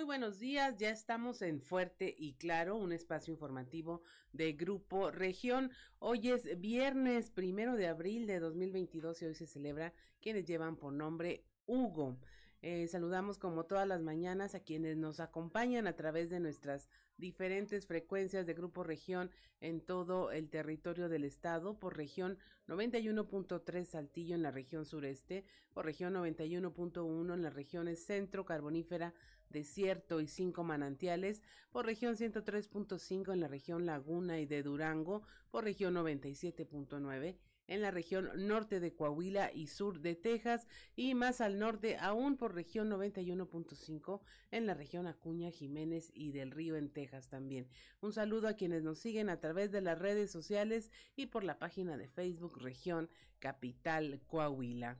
Muy buenos días, ya estamos en Fuerte y Claro, un espacio informativo de Grupo Región. Hoy es viernes primero de abril de 2022 y hoy se celebra quienes llevan por nombre Hugo. Eh, saludamos como todas las mañanas a quienes nos acompañan a través de nuestras diferentes frecuencias de Grupo Región en todo el territorio del estado, por región 91.3 Saltillo en la región sureste, por región 91.1 en las regiones centro, carbonífera, desierto y cinco manantiales, por región 103.5 en la región Laguna y de Durango, por región 97.9 en la región norte de Coahuila y sur de Texas y más al norte aún por región 91.5 en la región Acuña, Jiménez y del Río en Texas también. Un saludo a quienes nos siguen a través de las redes sociales y por la página de Facebook Región Capital Coahuila.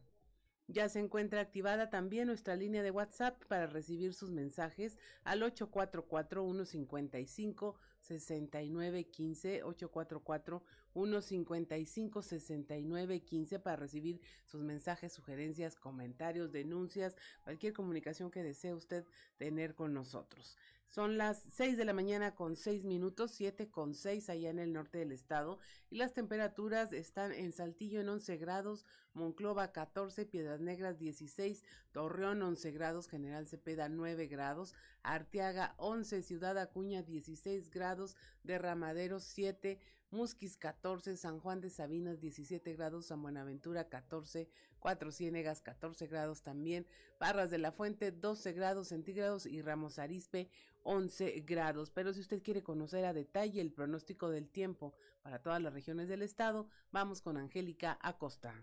Ya se encuentra activada también nuestra línea de WhatsApp para recibir sus mensajes al 844 155 6915 844 155 6915 para recibir sus mensajes, sugerencias, comentarios, denuncias, cualquier comunicación que desee usted tener con nosotros. Son las 6 de la mañana con 6 minutos, 7 con 6 allá en el norte del estado y las temperaturas están en Saltillo en 11 grados, Monclova 14, Piedras Negras 16, Torreón 11 grados, General Cepeda 9 grados, Arteaga 11, Ciudad Acuña 16 grados, Derramadero 7, Musquis 14, San Juan de Sabinas 17 grados, San Buenaventura 14, Cuatro Ciénegas 14 grados también, Barras de la Fuente 12 grados centígrados y Ramos Arispe 11 grados. Pero si usted quiere conocer a detalle el pronóstico del tiempo para todas las regiones del estado, vamos con Angélica Acosta.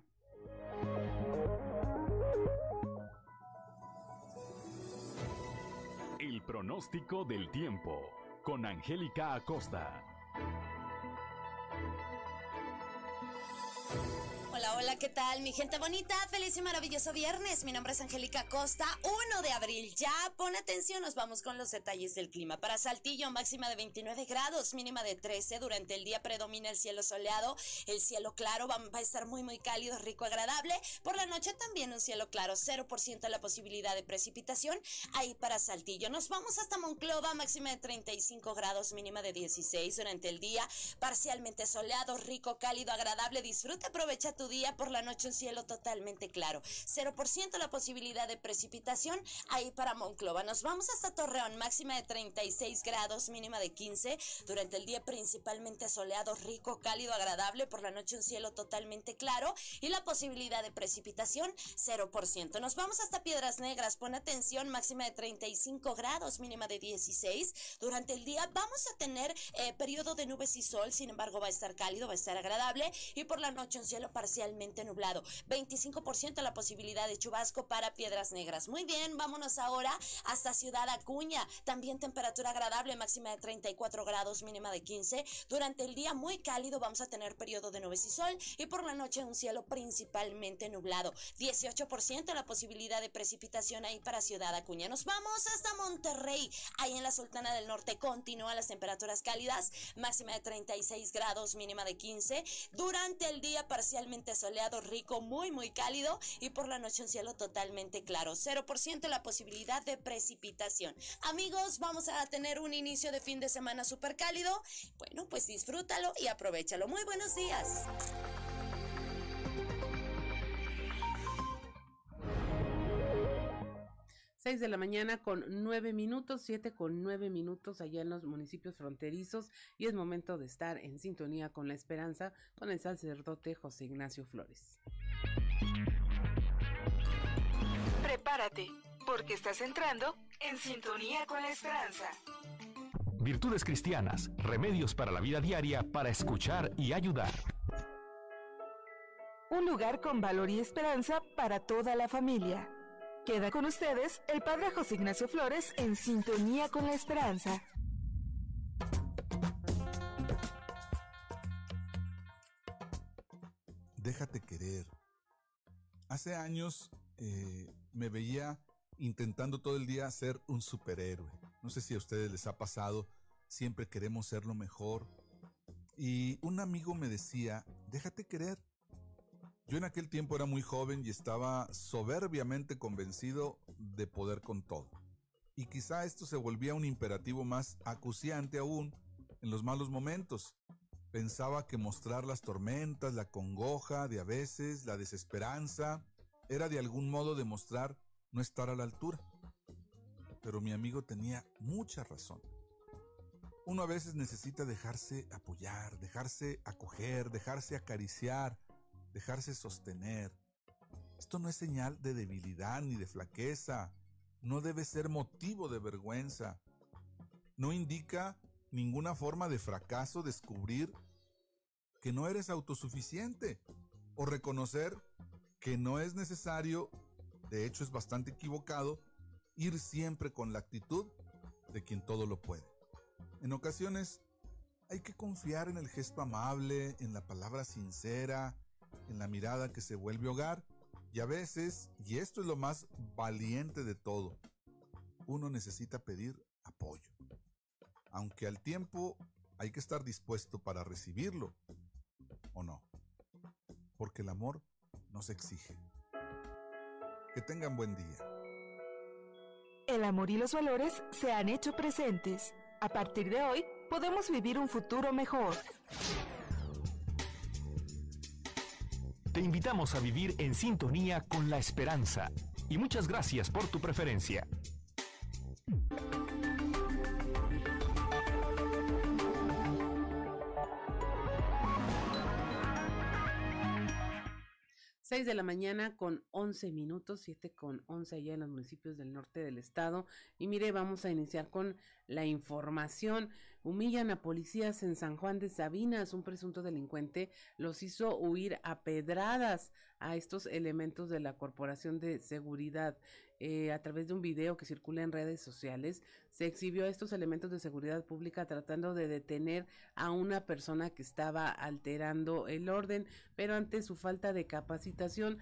El pronóstico del tiempo con Angélica Acosta. Hola, ¿qué tal? Mi gente bonita, feliz y maravilloso viernes. Mi nombre es Angélica Costa, 1 de abril. Ya, pon atención, nos vamos con los detalles del clima. Para Saltillo, máxima de 29 grados, mínima de 13. Durante el día predomina el cielo soleado, el cielo claro, va, a estar muy, muy cálido, rico, agradable. Por la noche también un cielo claro, 0% la posibilidad de precipitación ahí para Saltillo. Nos vamos hasta Monclova, máxima de 35 grados, mínima de 16. Durante el día, parcialmente soleado, rico, cálido, agradable. Disfruta, aprovecha tu día, por la noche un cielo totalmente claro. 0% la posibilidad de precipitación ahí para Monclova. Nos vamos hasta Torreón, máxima de 36 grados, mínima de 15. Durante el día principalmente soleado, rico, cálido, agradable. Por la noche un cielo totalmente claro y la posibilidad de precipitación 0%. Nos vamos hasta Piedras Negras. Pon atención, máxima de 35 grados, mínima de 16. Durante el día vamos a tener eh, periodo de nubes y sol, sin embargo va a estar cálido, va a estar agradable y por la noche un cielo parcial nublado. 25% la posibilidad de chubasco para Piedras Negras. Muy bien, vámonos ahora hasta Ciudad Acuña. También temperatura agradable, máxima de 34 grados, mínima de 15. Durante el día muy cálido vamos a tener periodo de nubes y sol y por la noche un cielo principalmente nublado. 18% la posibilidad de precipitación ahí para Ciudad Acuña. Nos vamos hasta Monterrey. Ahí en la Sultana del Norte continúan las temperaturas cálidas, máxima de 36 grados, mínima de 15. Durante el día parcialmente soleado, rico, muy, muy cálido y por la noche un cielo totalmente claro. 0% la posibilidad de precipitación. Amigos, vamos a tener un inicio de fin de semana súper cálido. Bueno, pues disfrútalo y aprovechalo. Muy buenos días. 6 de la mañana con 9 minutos, 7 con 9 minutos allá en los municipios fronterizos y es momento de estar en sintonía con la esperanza con el sacerdote José Ignacio Flores. Prepárate, porque estás entrando en sintonía con la esperanza. Virtudes cristianas, remedios para la vida diaria para escuchar y ayudar. Un lugar con valor y esperanza para toda la familia. Queda con ustedes el Padre José Ignacio Flores en sintonía con la esperanza. Déjate querer. Hace años eh, me veía intentando todo el día ser un superhéroe. No sé si a ustedes les ha pasado, siempre queremos ser lo mejor. Y un amigo me decía, déjate querer. Yo en aquel tiempo era muy joven y estaba soberbiamente convencido de poder con todo. Y quizá esto se volvía un imperativo más acuciante aún en los malos momentos. Pensaba que mostrar las tormentas, la congoja de a veces, la desesperanza, era de algún modo demostrar no estar a la altura. Pero mi amigo tenía mucha razón. Uno a veces necesita dejarse apoyar, dejarse acoger, dejarse acariciar, dejarse sostener. Esto no es señal de debilidad ni de flaqueza, no debe ser motivo de vergüenza. No indica ninguna forma de fracaso descubrir que no eres autosuficiente o reconocer que no es necesario, de hecho es bastante equivocado, ir siempre con la actitud de quien todo lo puede. En ocasiones hay que confiar en el gesto amable, en la palabra sincera, en la mirada que se vuelve hogar y a veces, y esto es lo más valiente de todo, uno necesita pedir apoyo. Aunque al tiempo hay que estar dispuesto para recibirlo, ¿o no? Porque el amor nos exige. Que tengan buen día. El amor y los valores se han hecho presentes. A partir de hoy, podemos vivir un futuro mejor. Te invitamos a vivir en sintonía con la esperanza y muchas gracias por tu preferencia. 6 de la mañana con 11 minutos, 7 con 11 allá en los municipios del norte del estado. Y mire, vamos a iniciar con la información. Humillan a policías en San Juan de Sabinas. Un presunto delincuente los hizo huir a pedradas a estos elementos de la Corporación de Seguridad. Eh, a través de un video que circula en redes sociales, se exhibió a estos elementos de seguridad pública tratando de detener a una persona que estaba alterando el orden, pero ante su falta de capacitación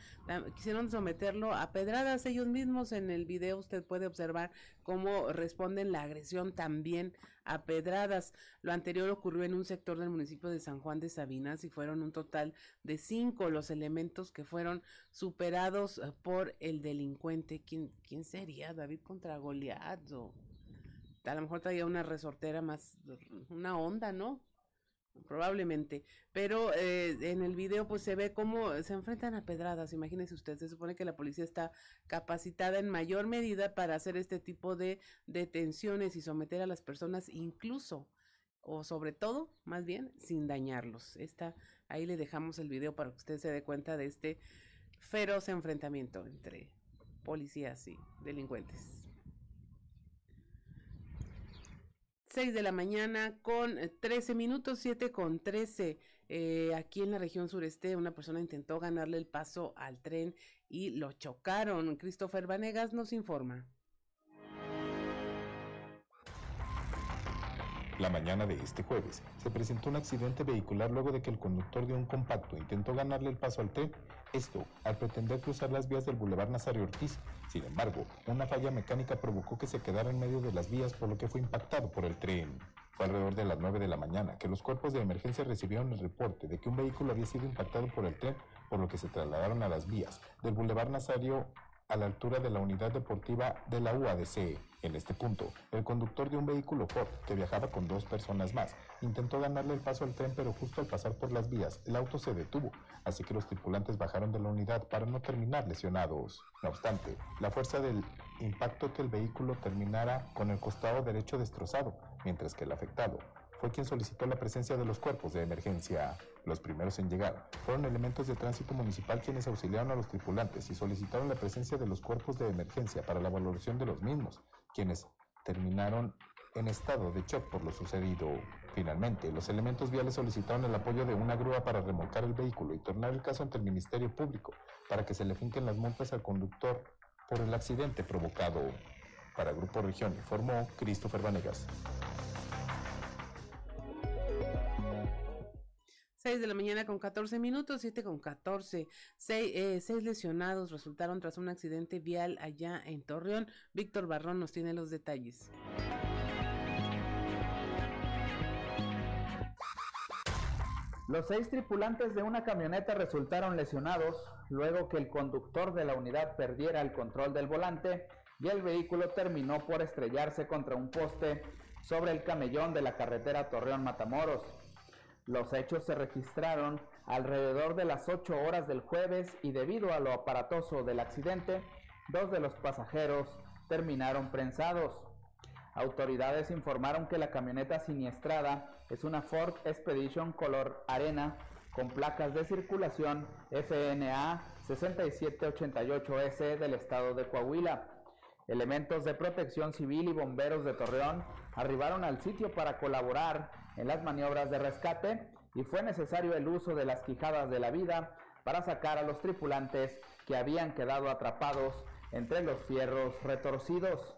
quisieron someterlo a pedradas ellos mismos. En el video usted puede observar cómo responden la agresión también a pedradas. Lo anterior ocurrió en un sector del municipio de San Juan de Sabinas y fueron un total de cinco los elementos que fueron superados eh, por el delincuente. ¿Quién, quién sería? David contra Goliat a lo mejor traía una resortera más, una onda, ¿no? probablemente, pero eh, en el video pues se ve cómo se enfrentan a pedradas, imagínense usted, se supone que la policía está capacitada en mayor medida para hacer este tipo de detenciones y someter a las personas incluso o sobre todo, más bien, sin dañarlos. Esta, ahí le dejamos el video para que usted se dé cuenta de este feroz enfrentamiento entre policías y delincuentes. 6 de la mañana con 13 eh, minutos, 7 con 13. Eh, aquí en la región sureste, una persona intentó ganarle el paso al tren y lo chocaron. Christopher Vanegas nos informa. La mañana de este jueves se presentó un accidente vehicular luego de que el conductor de un compacto intentó ganarle el paso al tren, esto al pretender cruzar las vías del Boulevard Nazario Ortiz. Sin embargo, una falla mecánica provocó que se quedara en medio de las vías por lo que fue impactado por el tren. Fue alrededor de las 9 de la mañana que los cuerpos de emergencia recibieron el reporte de que un vehículo había sido impactado por el tren, por lo que se trasladaron a las vías del Boulevard Nazario a la altura de la unidad deportiva de la UADC. En este punto, el conductor de un vehículo Ford, que viajaba con dos personas más, intentó ganarle el paso al tren, pero justo al pasar por las vías, el auto se detuvo, así que los tripulantes bajaron de la unidad para no terminar lesionados. No obstante, la fuerza del impacto que el vehículo terminara con el costado derecho destrozado, mientras que el afectado fue quien solicitó la presencia de los cuerpos de emergencia. Los primeros en llegar fueron elementos de tránsito municipal quienes auxiliaron a los tripulantes y solicitaron la presencia de los cuerpos de emergencia para la valoración de los mismos, quienes terminaron en estado de shock por lo sucedido. Finalmente, los elementos viales solicitaron el apoyo de una grúa para remolcar el vehículo y tornar el caso ante el Ministerio Público para que se le finquen las multas al conductor por el accidente provocado. Para Grupo Región informó Christopher Vanegas. 6 de la mañana con 14 minutos, 7 con 14. Seis, eh, seis lesionados resultaron tras un accidente vial allá en Torreón. Víctor Barrón nos tiene los detalles. Los seis tripulantes de una camioneta resultaron lesionados luego que el conductor de la unidad perdiera el control del volante y el vehículo terminó por estrellarse contra un poste sobre el camellón de la carretera Torreón Matamoros. Los hechos se registraron alrededor de las 8 horas del jueves y debido a lo aparatoso del accidente, dos de los pasajeros terminaron prensados. Autoridades informaron que la camioneta siniestrada es una Ford Expedition color arena con placas de circulación FNA 6788S del estado de Coahuila. Elementos de protección civil y bomberos de Torreón arribaron al sitio para colaborar en las maniobras de rescate y fue necesario el uso de las quijadas de la vida para sacar a los tripulantes que habían quedado atrapados entre los fierros retorcidos.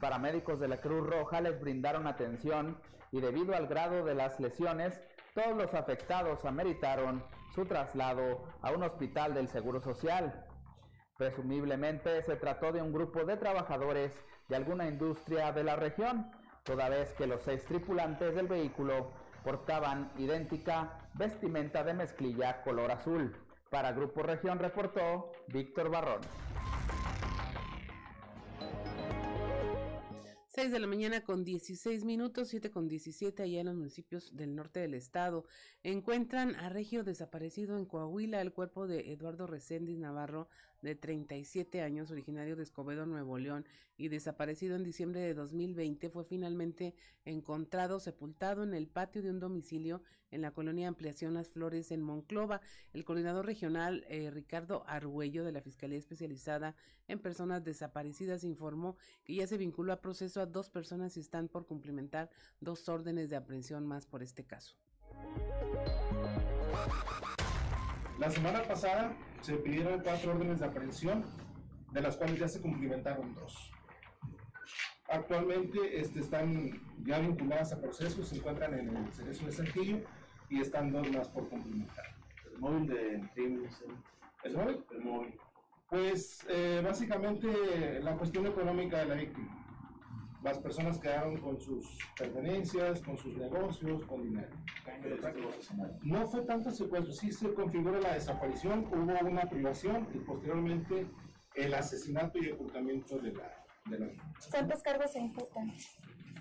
Paramédicos de la Cruz Roja les brindaron atención y debido al grado de las lesiones, todos los afectados ameritaron su traslado a un hospital del Seguro Social. Presumiblemente se trató de un grupo de trabajadores de alguna industria de la región, toda vez que los seis tripulantes del vehículo portaban idéntica vestimenta de mezclilla color azul. Para Grupo Región reportó Víctor Barrón. 6 de la mañana con 16 minutos, 7 con 17 allá en los municipios del norte del estado. Encuentran a Regio desaparecido en Coahuila el cuerpo de Eduardo Reséndiz Navarro, de 37 años, originario de Escobedo, Nuevo León, y desaparecido en diciembre de 2020, fue finalmente encontrado sepultado en el patio de un domicilio en la colonia Ampliación Las Flores en Monclova. El coordinador regional eh, Ricardo Argüello de la Fiscalía Especializada en Personas Desaparecidas informó que ya se vinculó a proceso a dos personas y están por cumplimentar dos órdenes de aprehensión más por este caso. La semana pasada se pidieron cuatro órdenes de aprehensión, de las cuales ya se cumplimentaron dos. Actualmente este, están ya vinculadas a procesos, se encuentran en el Cerezo de Santillo y están dos más por cumplimentar. ¿El móvil de ¿El móvil? El móvil. Pues eh, básicamente la cuestión económica de la víctima las personas quedaron con sus pertenencias, con sus negocios, con dinero. No fue tanto secuestro, sí se configura la desaparición, hubo una privación y posteriormente el asesinato y ocultamiento de la, de la ¿Cuántos cargos se imputan?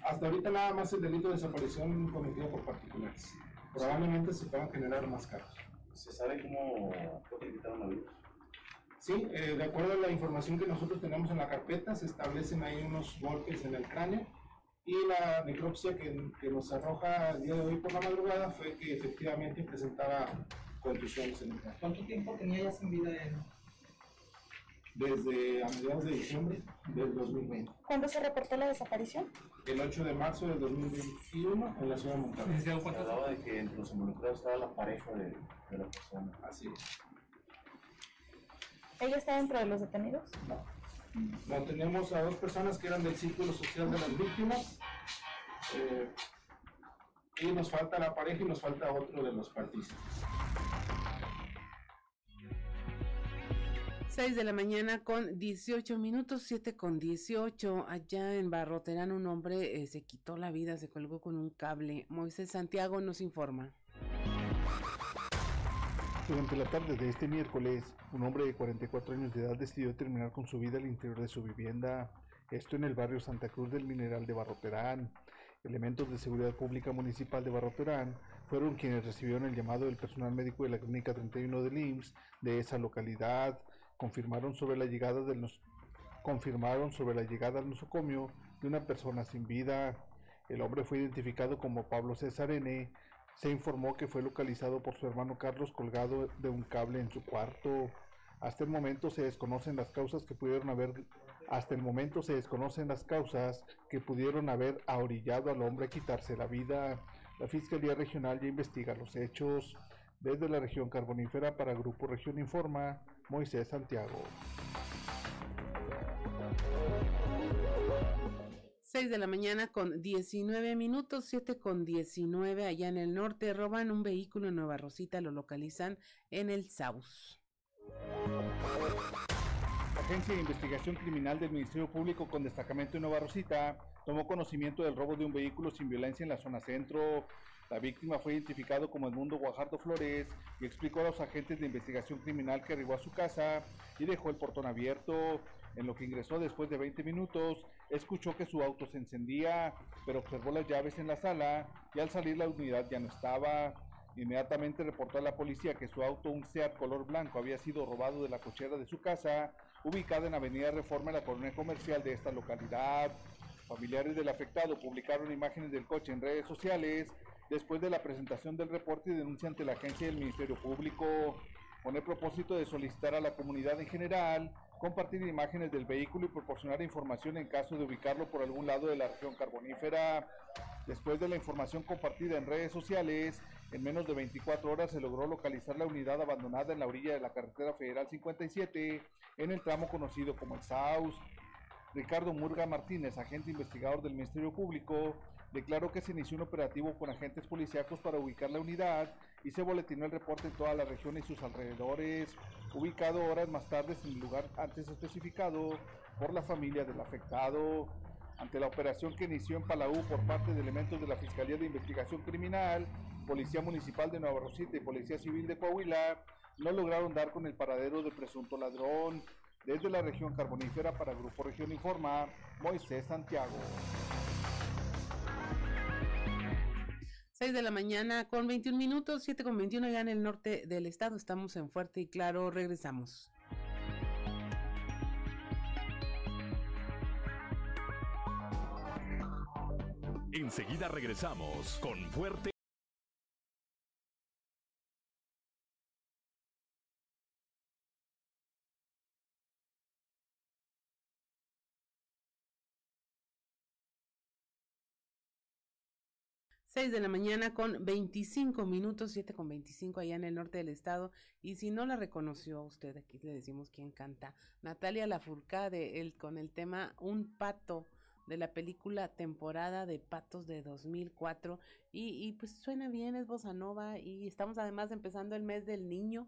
Hasta ahorita nada más el delito de desaparición cometido por particulares. Probablemente se puedan generar más cargos. ¿Se sabe cómo fue quitaron la vida? Sí, eh, de acuerdo a la información que nosotros tenemos en la carpeta, se establecen ahí unos golpes en el cráneo y la necropsia que, que nos arroja el día de hoy por la madrugada fue que efectivamente presentaba contusiones en el cráneo. ¿Cuánto tiempo tenía ya sin vida él? Desde a mediados de diciembre del 2020. ¿Cuándo se reportó la desaparición? El 8 de marzo del 2021 en la ciudad de Monterrey. Se hablaba de que entre los involucrados estaba la pareja de, de la persona. Así es. ¿Ella está dentro de los detenidos? No. No, tenemos a dos personas que eran del círculo social de las víctimas. Eh, y nos falta la pareja y nos falta otro de los partícipes. 6 de la mañana con 18 minutos, 7 con 18. Allá en Barroterán un hombre eh, se quitó la vida, se colgó con un cable. Moisés Santiago nos informa. Durante la tarde de este miércoles, un hombre de 44 años de edad decidió terminar con su vida al interior de su vivienda, esto en el barrio Santa Cruz del Mineral de Barroterán. Elementos de seguridad pública municipal de Barroterán fueron quienes recibieron el llamado del personal médico de la Clínica 31 del IMSS de esa localidad. Confirmaron sobre la llegada del confirmaron sobre la llegada al nosocomio de una persona sin vida. El hombre fue identificado como Pablo César N., se informó que fue localizado por su hermano Carlos colgado de un cable en su cuarto. Hasta el momento se desconocen las causas que pudieron haber hasta el momento se desconocen las causas que pudieron haber ahorillado al hombre a quitarse la vida. La Fiscalía Regional ya investiga los hechos. Desde la región carbonífera para Grupo Región Informa, Moisés Santiago. 6 de la mañana con 19 minutos, 7 con 19 allá en el norte. Roban un vehículo en Nueva Rosita, lo localizan en el Saus. Agencia de Investigación Criminal del Ministerio Público con destacamento en Nueva Rosita tomó conocimiento del robo de un vehículo sin violencia en la zona centro. La víctima fue identificado como Edmundo Guajardo Flores y explicó a los agentes de investigación criminal que arribó a su casa y dejó el portón abierto. En lo que ingresó después de 20 minutos, escuchó que su auto se encendía, pero observó las llaves en la sala y al salir la unidad ya no estaba. Inmediatamente reportó a la policía que su auto, un Seat color blanco, había sido robado de la cochera de su casa, ubicada en Avenida Reforma, la colonia comercial de esta localidad. Familiares del afectado publicaron imágenes del coche en redes sociales después de la presentación del reporte y denuncia ante la agencia del Ministerio Público, con el propósito de solicitar a la comunidad en general compartir imágenes del vehículo y proporcionar información en caso de ubicarlo por algún lado de la región carbonífera. Después de la información compartida en redes sociales, en menos de 24 horas se logró localizar la unidad abandonada en la orilla de la carretera federal 57, en el tramo conocido como el Saus. Ricardo Murga Martínez, agente investigador del Ministerio Público, declaró que se inició un operativo con agentes policíacos para ubicar la unidad y se boletinó el reporte en toda la región y sus alrededores, ubicado horas más tarde en el lugar antes especificado por la familia del afectado. Ante la operación que inició en Palau por parte de elementos de la Fiscalía de Investigación Criminal, Policía Municipal de Nueva Rosita y Policía Civil de Coahuila, no lograron dar con el paradero del presunto ladrón. Desde la región carbonífera para Grupo Región Informa, Moisés Santiago. 6 de la mañana con 21 minutos, 7 con 21 ya en el norte del estado. Estamos en Fuerte y Claro, regresamos. Enseguida regresamos con Fuerte 6 de la mañana con 25 minutos, 7 con 25 allá en el norte del estado. Y si no la reconoció usted, aquí le decimos quién canta. Natalia Lafourcade el, con el tema Un pato de la película Temporada de Patos de 2004. Y, y pues suena bien, es bossa nova. Y estamos además empezando el mes del niño.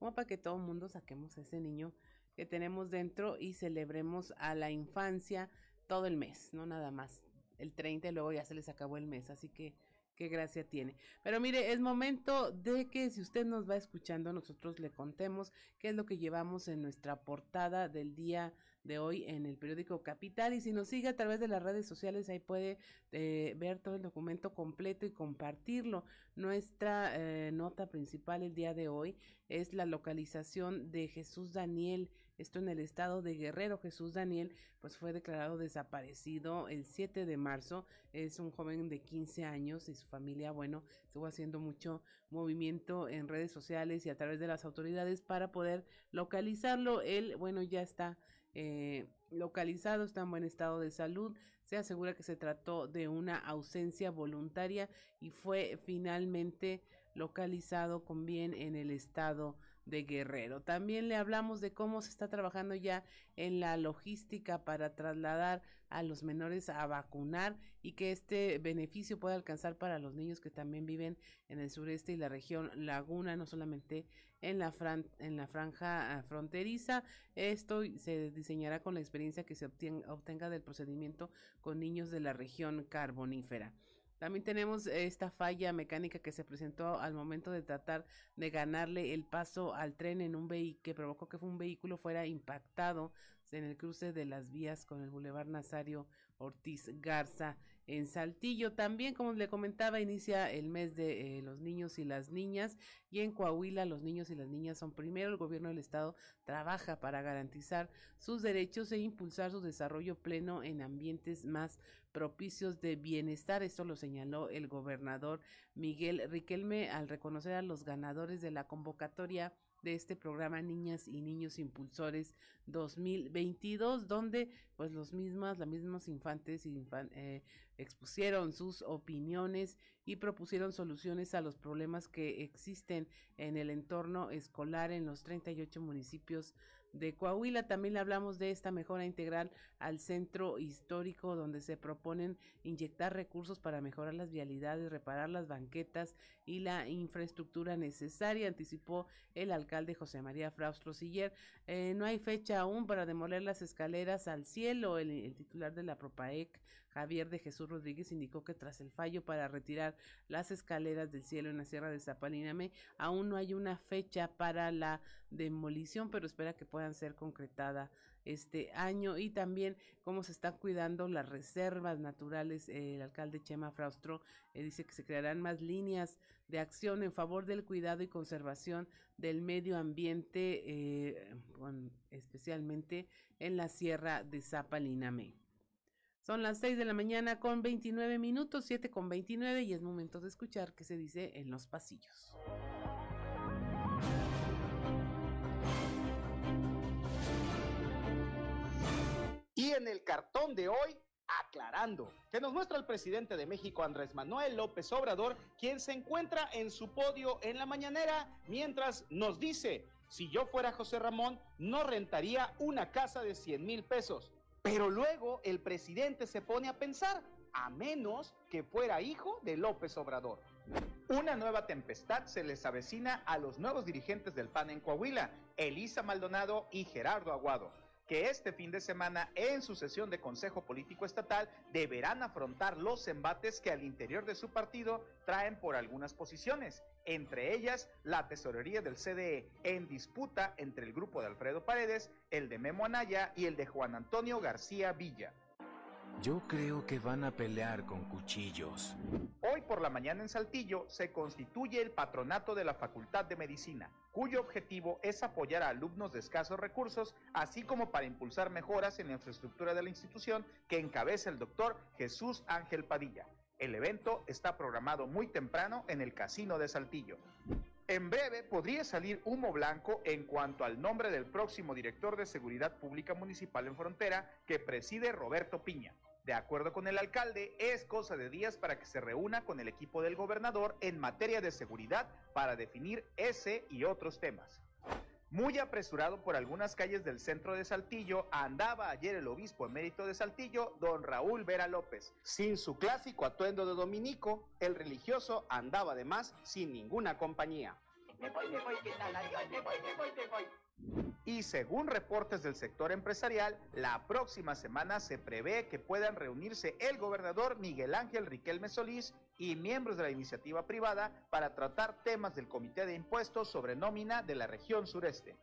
Como para que todo el mundo saquemos ese niño que tenemos dentro y celebremos a la infancia todo el mes, no nada más el 30 y luego ya se les acabó el mes, así que qué gracia tiene. Pero mire, es momento de que si usted nos va escuchando, nosotros le contemos qué es lo que llevamos en nuestra portada del día de hoy en el periódico Capital y si nos sigue a través de las redes sociales ahí puede eh, ver todo el documento completo y compartirlo. Nuestra eh, nota principal el día de hoy es la localización de Jesús Daniel esto en el estado de Guerrero. Jesús Daniel, pues fue declarado desaparecido el 7 de marzo. Es un joven de 15 años y su familia, bueno, estuvo haciendo mucho movimiento en redes sociales y a través de las autoridades para poder localizarlo. Él, bueno, ya está eh, localizado, está en buen estado de salud. Se asegura que se trató de una ausencia voluntaria y fue finalmente localizado con bien en el estado de Guerrero. También le hablamos de cómo se está trabajando ya en la logística para trasladar a los menores a vacunar y que este beneficio pueda alcanzar para los niños que también viven en el sureste y la región Laguna, no solamente en la, en la franja ah, fronteriza. Esto se diseñará con la experiencia que se obtenga del procedimiento con niños de la región carbonífera. También tenemos esta falla mecánica que se presentó al momento de tratar de ganarle el paso al tren en un vehículo que provocó que un vehículo fuera impactado en el cruce de las vías con el Boulevard Nazario Ortiz Garza en Saltillo. También, como le comentaba, inicia el mes de eh, los niños y las niñas y en Coahuila los niños y las niñas son primero. El gobierno del estado trabaja para garantizar sus derechos e impulsar su desarrollo pleno en ambientes más propicios de bienestar. Esto lo señaló el gobernador Miguel Riquelme al reconocer a los ganadores de la convocatoria de este programa Niñas y Niños Impulsores 2022, donde pues los mismas, las mismas infantes eh, expusieron sus opiniones y propusieron soluciones a los problemas que existen en el entorno escolar en los 38 municipios de Coahuila. También le hablamos de esta mejora integral al centro histórico donde se proponen inyectar recursos para mejorar las vialidades, reparar las banquetas y la infraestructura necesaria, anticipó el alcalde José María Fraustro Siller. Eh, no hay fecha aún para demoler las escaleras al cielo. El, el titular de la Propaec, Javier de Jesús Rodríguez indicó que tras el fallo para retirar las escaleras del cielo en la Sierra de Zapaliname, aún no hay una fecha para la demolición, pero espera que puedan ser concretada este año y también cómo se están cuidando las reservas naturales. el alcalde Chema Fraustro eh, dice que se crearán más líneas de acción en favor del cuidado y conservación del medio ambiente, eh, especialmente en la sierra de Zapaliname. Son las 6 de la mañana con 29 minutos, 7 con 29 y es momento de escuchar qué se dice en los pasillos. Y en el cartón de hoy, aclarando, que nos muestra el presidente de México, Andrés Manuel López Obrador, quien se encuentra en su podio en la mañanera, mientras nos dice, si yo fuera José Ramón, no rentaría una casa de 100 mil pesos. Pero luego el presidente se pone a pensar, a menos que fuera hijo de López Obrador. Una nueva tempestad se les avecina a los nuevos dirigentes del PAN en Coahuila, Elisa Maldonado y Gerardo Aguado que este fin de semana en su sesión de Consejo Político Estatal deberán afrontar los embates que al interior de su partido traen por algunas posiciones, entre ellas la tesorería del CDE en disputa entre el grupo de Alfredo Paredes, el de Memo Anaya y el de Juan Antonio García Villa. Yo creo que van a pelear con cuchillos. Hoy por la mañana en Saltillo se constituye el patronato de la Facultad de Medicina, cuyo objetivo es apoyar a alumnos de escasos recursos, así como para impulsar mejoras en la infraestructura de la institución que encabeza el doctor Jesús Ángel Padilla. El evento está programado muy temprano en el Casino de Saltillo. En breve podría salir humo blanco en cuanto al nombre del próximo director de Seguridad Pública Municipal en Frontera que preside Roberto Piña. De acuerdo con el alcalde, es cosa de días para que se reúna con el equipo del gobernador en materia de seguridad para definir ese y otros temas. Muy apresurado por algunas calles del centro de Saltillo, andaba ayer el obispo emérito de Saltillo, don Raúl Vera López. Sin su clásico atuendo de dominico, el religioso andaba además sin ninguna compañía. Me voy, me voy, ¿qué tal? Adiós, me voy, me voy, me voy. Y según reportes del sector empresarial, la próxima semana se prevé que puedan reunirse el gobernador Miguel Ángel Riquelme Solís y miembros de la iniciativa privada para tratar temas del Comité de Impuestos sobre nómina de la región sureste.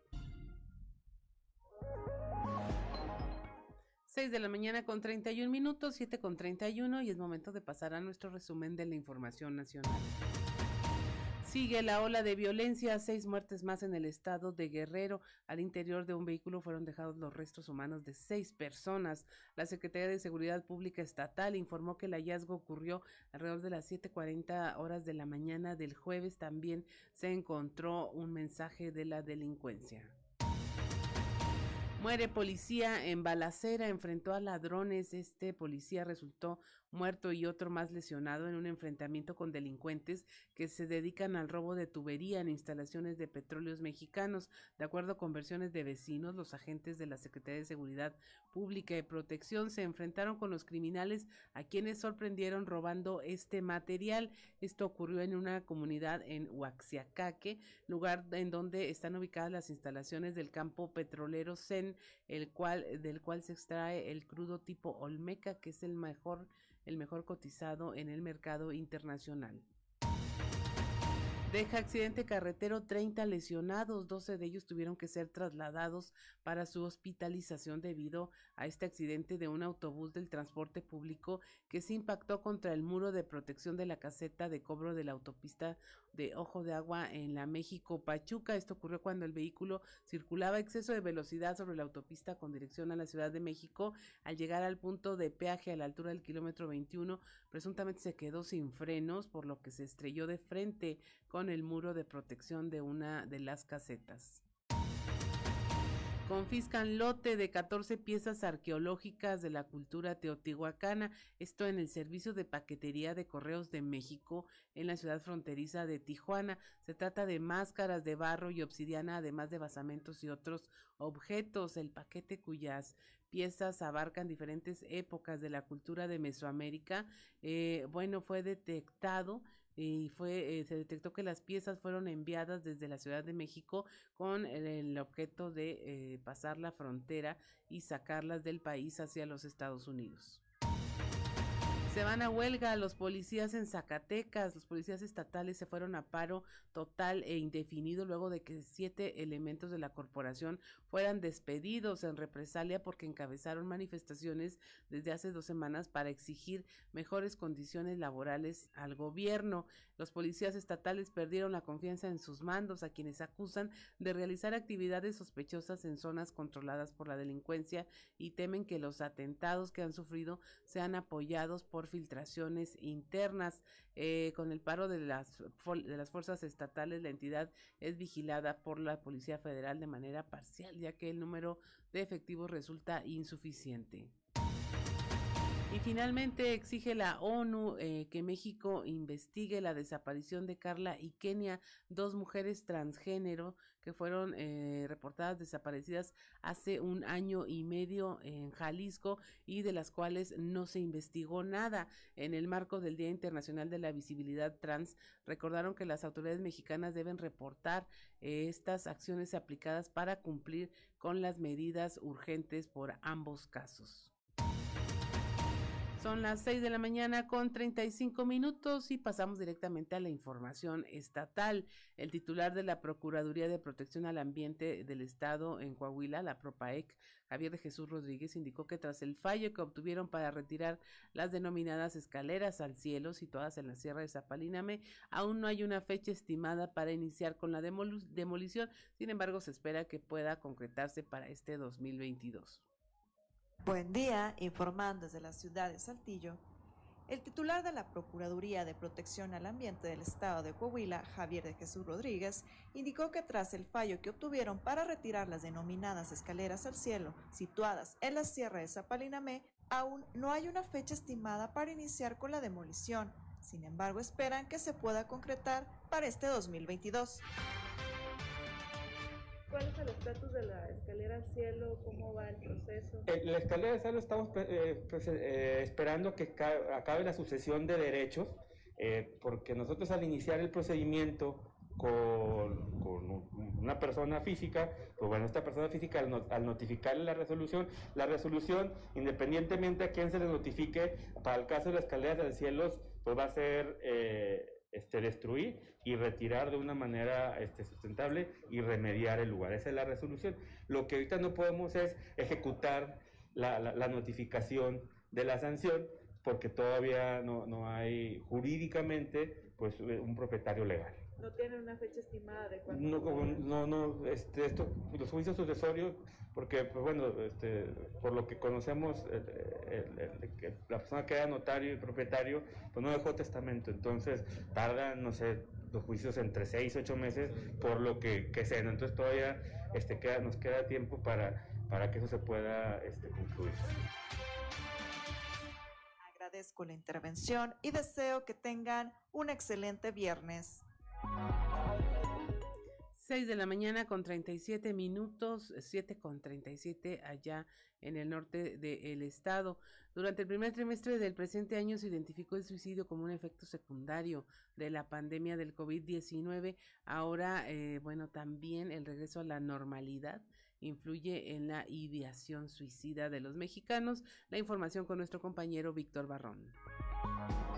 6 de la mañana con 31 minutos, 7 con 31 y es momento de pasar a nuestro resumen de la información nacional. Sigue la ola de violencia, seis muertes más en el estado de Guerrero. Al interior de un vehículo fueron dejados los restos humanos de seis personas. La Secretaría de Seguridad Pública Estatal informó que el hallazgo ocurrió alrededor de las 7.40 horas de la mañana del jueves. También se encontró un mensaje de la delincuencia. Muere policía en balacera, enfrentó a ladrones. Este policía resultó muerto y otro más lesionado en un enfrentamiento con delincuentes que se dedican al robo de tubería en instalaciones de petróleos mexicanos. De acuerdo con versiones de vecinos, los agentes de la Secretaría de Seguridad Pública y Protección se enfrentaron con los criminales a quienes sorprendieron robando este material. Esto ocurrió en una comunidad en Huaxiacaque, lugar en donde están ubicadas las instalaciones del campo petrolero CEN, el cual, del cual se extrae el crudo tipo Olmeca, que es el mejor el mejor cotizado en el mercado internacional. Deja accidente carretero 30 lesionados, 12 de ellos tuvieron que ser trasladados para su hospitalización debido a este accidente de un autobús del transporte público que se impactó contra el muro de protección de la caseta de cobro de la autopista de Ojo de Agua en la México Pachuca. Esto ocurrió cuando el vehículo circulaba a exceso de velocidad sobre la autopista con dirección a la Ciudad de México. Al llegar al punto de peaje a la altura del kilómetro 21, presuntamente se quedó sin frenos, por lo que se estrelló de frente con el muro de protección de una de las casetas. Confiscan lote de 14 piezas arqueológicas de la cultura teotihuacana, esto en el servicio de paquetería de correos de México en la ciudad fronteriza de Tijuana. Se trata de máscaras de barro y obsidiana, además de basamentos y otros objetos. El paquete cuyas piezas abarcan diferentes épocas de la cultura de Mesoamérica, eh, bueno, fue detectado y fue eh, se detectó que las piezas fueron enviadas desde la Ciudad de México con el, objeto de eh, pasar la frontera y sacarlas del país hacia los Estados Unidos. Se van a huelga los policías en Zacatecas. Los policías estatales se fueron a paro total e indefinido luego de que siete elementos de la corporación fueran despedidos en represalia porque encabezaron manifestaciones desde hace dos semanas para exigir mejores condiciones laborales al gobierno. Los policías estatales perdieron la confianza en sus mandos, a quienes acusan de realizar actividades sospechosas en zonas controladas por la delincuencia y temen que los atentados que han sufrido sean apoyados por filtraciones internas. Eh, con el paro de las, de las fuerzas estatales, la entidad es vigilada por la Policía Federal de manera parcial, ya que el número de efectivos resulta insuficiente. Y finalmente exige la ONU eh, que México investigue la desaparición de Carla y Kenia, dos mujeres transgénero que fueron eh, reportadas desaparecidas hace un año y medio en Jalisco y de las cuales no se investigó nada. En el marco del Día Internacional de la Visibilidad Trans, recordaron que las autoridades mexicanas deben reportar eh, estas acciones aplicadas para cumplir con las medidas urgentes por ambos casos. Son las 6 de la mañana con 35 minutos y pasamos directamente a la información estatal. El titular de la Procuraduría de Protección al Ambiente del Estado en Coahuila, la PROPAEC, Javier de Jesús Rodríguez, indicó que tras el fallo que obtuvieron para retirar las denominadas escaleras al cielo situadas en la Sierra de Zapaliname, aún no hay una fecha estimada para iniciar con la demolición. Sin embargo, se espera que pueda concretarse para este 2022. Buen día, informando desde la ciudad de Saltillo. El titular de la Procuraduría de Protección al Ambiente del Estado de Coahuila, Javier de Jesús Rodríguez, indicó que tras el fallo que obtuvieron para retirar las denominadas escaleras al cielo situadas en la Sierra de Zapalinamé, aún no hay una fecha estimada para iniciar con la demolición. Sin embargo, esperan que se pueda concretar para este 2022. ¿Cuál es el estatus de la escalera al cielo? ¿Cómo va el proceso? Eh, la escalera al cielo estamos eh, pues, eh, esperando que acabe la sucesión de derechos, porque nosotros al iniciar el procedimiento con, una persona física, pues bueno, esta persona física al, al, notificarle la resolución, la resolución, independientemente a quién se le notifique, para el caso de la escalera del cielo, pues va a ser este, destruir y retirar de una manera este, sustentable y remediar el lugar. Esa es la resolución. Lo que ahorita no podemos es ejecutar la, la, notificación de la sanción porque todavía no, no hay jurídicamente pues, un propietario legal. ¿No tienen una fecha estimada de cuándo? No, no, no este, esto, los juicios sucesorios, porque, pues bueno, este, por lo que conocemos, la persona que era notario y propietario, pues no dejó testamento, entonces tardan, no sé, los juicios entre seis, ocho meses, por lo que, que sea, entonces todavía este, queda, nos queda tiempo para, para que eso se pueda este, concluir. Agradezco la intervención y deseo que tengan un excelente viernes. 6 de la mañana con 37 minutos, 7 con 37 allá en el norte del estado. Durante el primer trimestre del presente año se identificó el suicidio como un efecto secundario de la pandemia del COVID-19. Ahora, eh, bueno, también el regreso a la normalidad influye en la ideación suicida de los mexicanos. La información con nuestro compañero Víctor Barrón.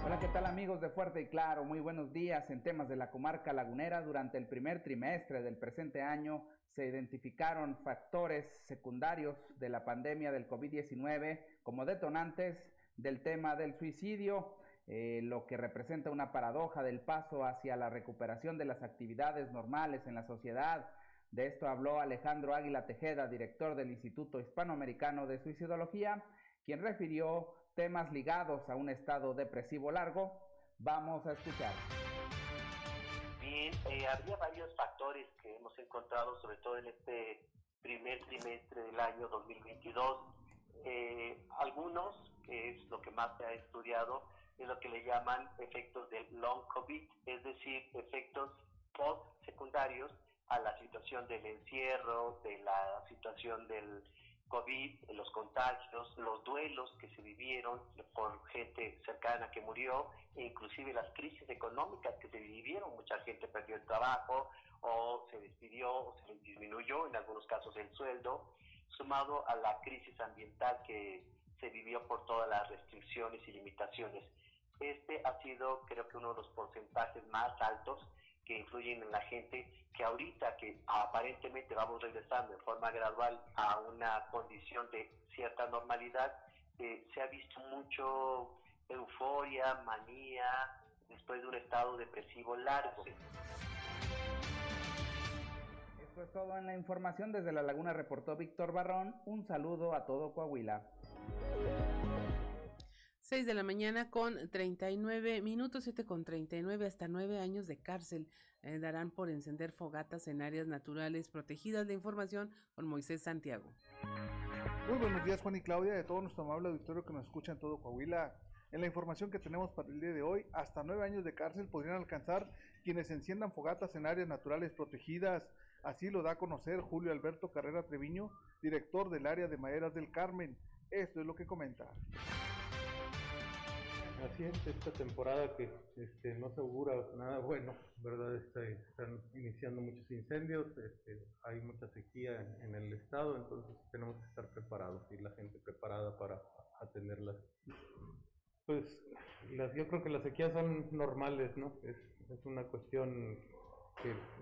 Hola, ¿qué tal amigos de Fuerte y Claro? Muy buenos días. En temas de la comarca lagunera, durante el primer trimestre del presente año se identificaron factores secundarios de la pandemia del COVID-19 como detonantes del tema del suicidio, eh, lo que representa una paradoja del paso hacia la recuperación de las actividades normales en la sociedad. De esto habló Alejandro Águila Tejeda, director del Instituto Hispanoamericano de Suicidología, quien refirió temas ligados a un estado depresivo largo. Vamos a escuchar. Bien, eh, había varios factores que hemos encontrado, sobre todo en este primer trimestre del año 2022. Eh, algunos, que es lo que más se ha estudiado, es lo que le llaman efectos del long COVID, es decir, efectos post secundarios a la situación del encierro, de la situación del COVID, los contagios, los duelos que se vivieron por gente cercana que murió, e inclusive las crisis económicas que se vivieron, mucha gente perdió el trabajo o se despidió o se disminuyó en algunos casos el sueldo, sumado a la crisis ambiental que se vivió por todas las restricciones y limitaciones. Este ha sido, creo que, uno de los porcentajes más altos que influyen en la gente, que ahorita que aparentemente vamos regresando de forma gradual a una condición de cierta normalidad, eh, se ha visto mucho euforia, manía, después de un estado depresivo largo. Esto es todo en la información. Desde La Laguna reportó Víctor Barrón. Un saludo a todo Coahuila. 6 de la mañana con 39 minutos, 7 con 39, hasta 9 años de cárcel eh, darán por encender fogatas en áreas naturales protegidas. de información con Moisés Santiago. Muy buenos días, Juan y Claudia, de todo nuestro amable auditorio que nos escucha en todo Coahuila. En la información que tenemos para el día de hoy, hasta nueve años de cárcel podrían alcanzar quienes enciendan fogatas en áreas naturales protegidas. Así lo da a conocer Julio Alberto Carrera Treviño, director del área de maderas del Carmen. Esto es lo que comenta. Así es, esta temporada que este, no se augura nada bueno, ¿verdad? Están iniciando muchos incendios, este, hay mucha sequía en, el estado, entonces tenemos que estar preparados y la gente preparada para atenderlas. Pues las, yo creo que las sequías son normales, ¿no? Es, es una cuestión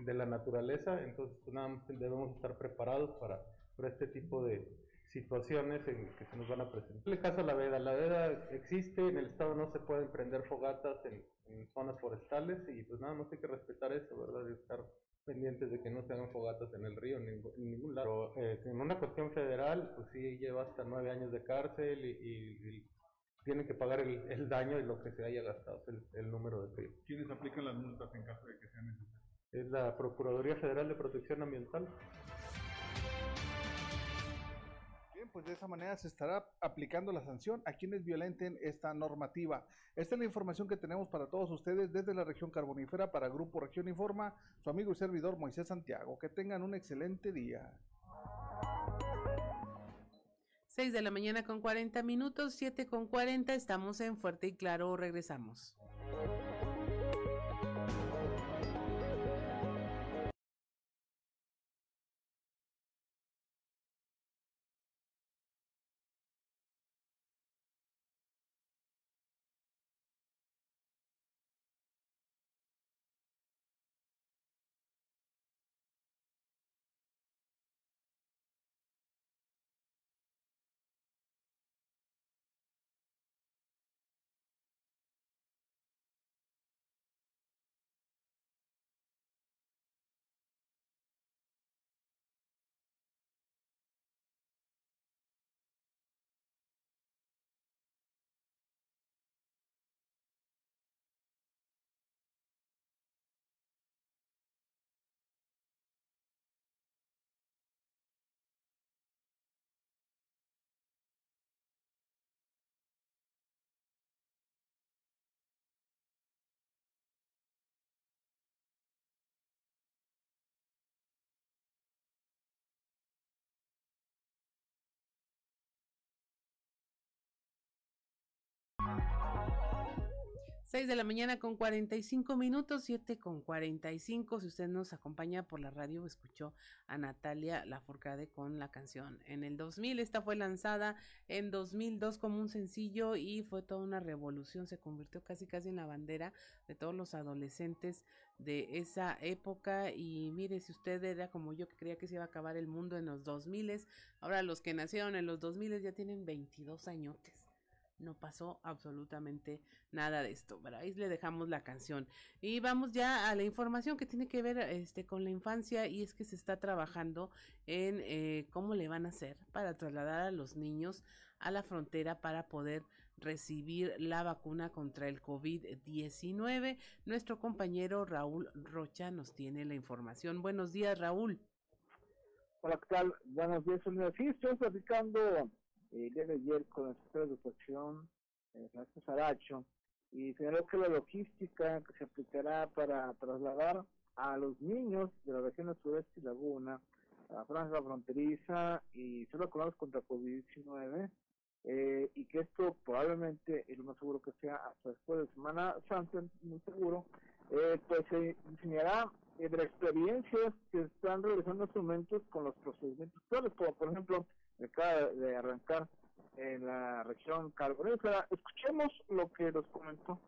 de la naturaleza, entonces pues, nada más debemos estar preparados para, para este tipo de situaciones en que se nos van a presentar. En el caso de la veda, la veda existe, en el estado no se pueden prender fogatas en, zonas forestales y pues nada más hay que respetar eso, ¿verdad? Y estar pendientes de que no se hagan fogatas en el río en, ningún lado. Pero, eh, en una cuestión federal, pues sí lleva hasta nueve años de cárcel y, tienen que pagar el, daño y lo que se haya gastado, el, el número de pedidos. ¿Quiénes aplican las multas en caso de que sean necesarias? Es la Procuraduría Federal de Protección Ambiental. Pues de esa manera se estará aplicando la sanción a quienes violenten esta normativa. Esta es la información que tenemos para todos ustedes desde la región carbonífera para Grupo Región Informa, su amigo y servidor Moisés Santiago. Que tengan un excelente día. 6 de la mañana con 40 minutos, 7 con 40, estamos en Fuerte y Claro, regresamos. Seis de la mañana con 45 minutos, 7 con 45. Si usted nos acompaña por la radio, escuchó a Natalia Lafourcade con la canción en el 2000. Esta fue lanzada en 2002 como un sencillo y fue toda una revolución. Se convirtió casi casi en la bandera de todos los adolescentes de esa época. Y mire, si usted era como yo que creía que se iba a acabar el mundo en los 2000, ahora los que nacieron en los 2000 ya tienen 22 añotes no pasó absolutamente nada de esto. ¿verdad? Ahí le dejamos la canción. Y vamos ya a la información que tiene que ver este, con la infancia y es que se está trabajando en eh, cómo le van a hacer para trasladar a los niños a la frontera para poder recibir la vacuna contra el COVID-19. Nuestro compañero Raúl Rocha nos tiene la información. Buenos días, Raúl. Hola, ¿qué tal? Buenos días, Sí, estoy platicando el día de ayer con el secretario de Educación, eh, Saracho, y señaló que la logística que se aplicará para trasladar a los niños de las regiones sureste y laguna a Francia fronteriza y ser vacunados contra COVID-19 eh, y que esto probablemente, y lo más seguro que sea hasta después de Semana Santa, muy seguro, eh, pues se diseñará eh, de experiencias que están realizando en estos momentos con los procedimientos actuales, como por ejemplo acaba de arrancar en la región carbonífera. Escuchemos lo que nos comentó.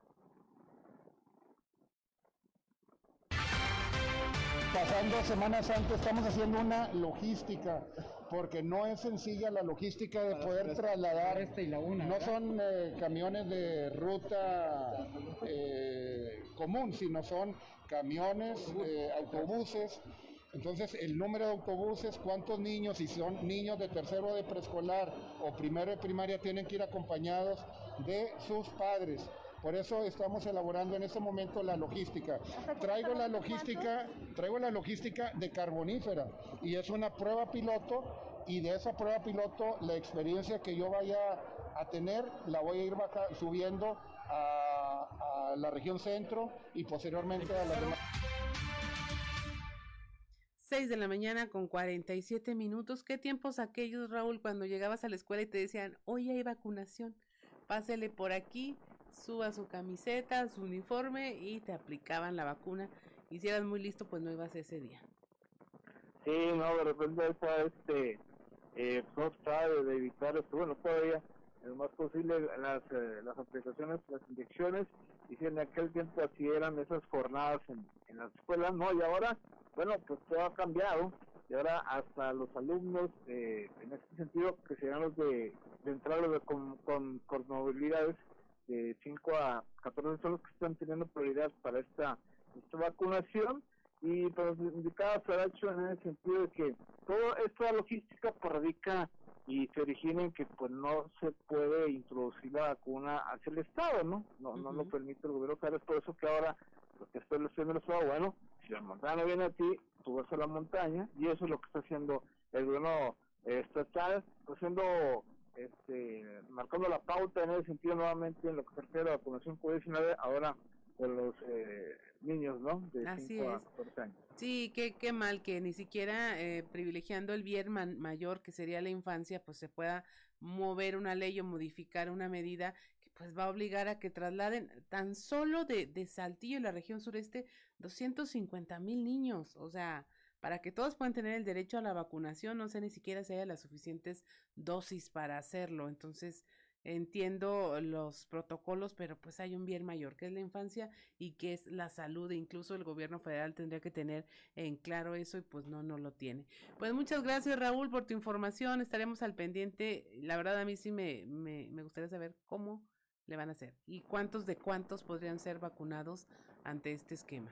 Pasando Semana Santa estamos haciendo una logística, porque no es sencilla la logística de poder trasladar, no son eh, camiones de ruta eh, común, sino son camiones, eh, autobuses. Entonces, el número de autobuses, cuántos niños, si son niños de tercero de preescolar o primero de primaria, tienen que ir acompañados de sus padres. Por eso estamos elaborando en este momento la logística. Traigo la logística, traigo la logística de carbonífera y es una prueba piloto y de esa prueba piloto la experiencia que yo vaya a tener la voy a ir subiendo a, a la región centro y posteriormente a la demás. 6 de la mañana con 47 minutos. ¿Qué tiempos aquellos, Raúl, cuando llegabas a la escuela y te decían, hoy hay vacunación? Pásele por aquí, suba su camiseta, su uniforme y te aplicaban la vacuna. Y si eras muy listo, pues no ibas ese día. Sí, no, de repente está este, eh, no sabe de evitar esto, bueno, todavía lo más posible las, eh, las aplicaciones, las inyecciones, y si en aquel tiempo así eran esas jornadas en, en las escuelas, no, y ahora, bueno, pues todo ha cambiado, y ahora hasta los alumnos, eh, en este sentido, que serán los de, de entrar los de, con, con, con movilidades, de 5 a 14 son los que están teniendo prioridad para esta, esta vacunación y pues indicaba Saracho en el sentido de que toda esta logística pues, radica y se origina en que pues no se puede introducir la vacuna hacia el Estado, ¿no? No, no lo permite el gobierno es por eso que ahora lo que está haciendo el Estado, bueno, si la montaña viene a ti, tú vas a la montaña y eso es lo que está haciendo el gobierno estatal, está haciendo este, marcando la pauta en ese sentido nuevamente en lo que se refiere a la vacunación COVID-19 ahora de los eh, niños, ¿no? De Así 5 a es. 14 años. Sí, qué, qué mal que ni siquiera eh, privilegiando el bien man- mayor, que sería la infancia, pues se pueda mover una ley o modificar una medida pues va a obligar a que trasladen tan solo de, de Saltillo, la región sureste, 250 mil niños. O sea, para que todos puedan tener el derecho a la vacunación, no sé ni siquiera si haya las suficientes dosis para hacerlo. Entonces, entiendo los protocolos, pero pues hay un bien mayor que es la infancia y que es la salud. e Incluso el gobierno federal tendría que tener en claro eso y pues no, no lo tiene. Pues muchas gracias Raúl por tu información. Estaremos al pendiente. La verdad a mí sí me, me, me gustaría saber cómo le van a hacer y cuántos de cuántos podrían ser vacunados ante este esquema.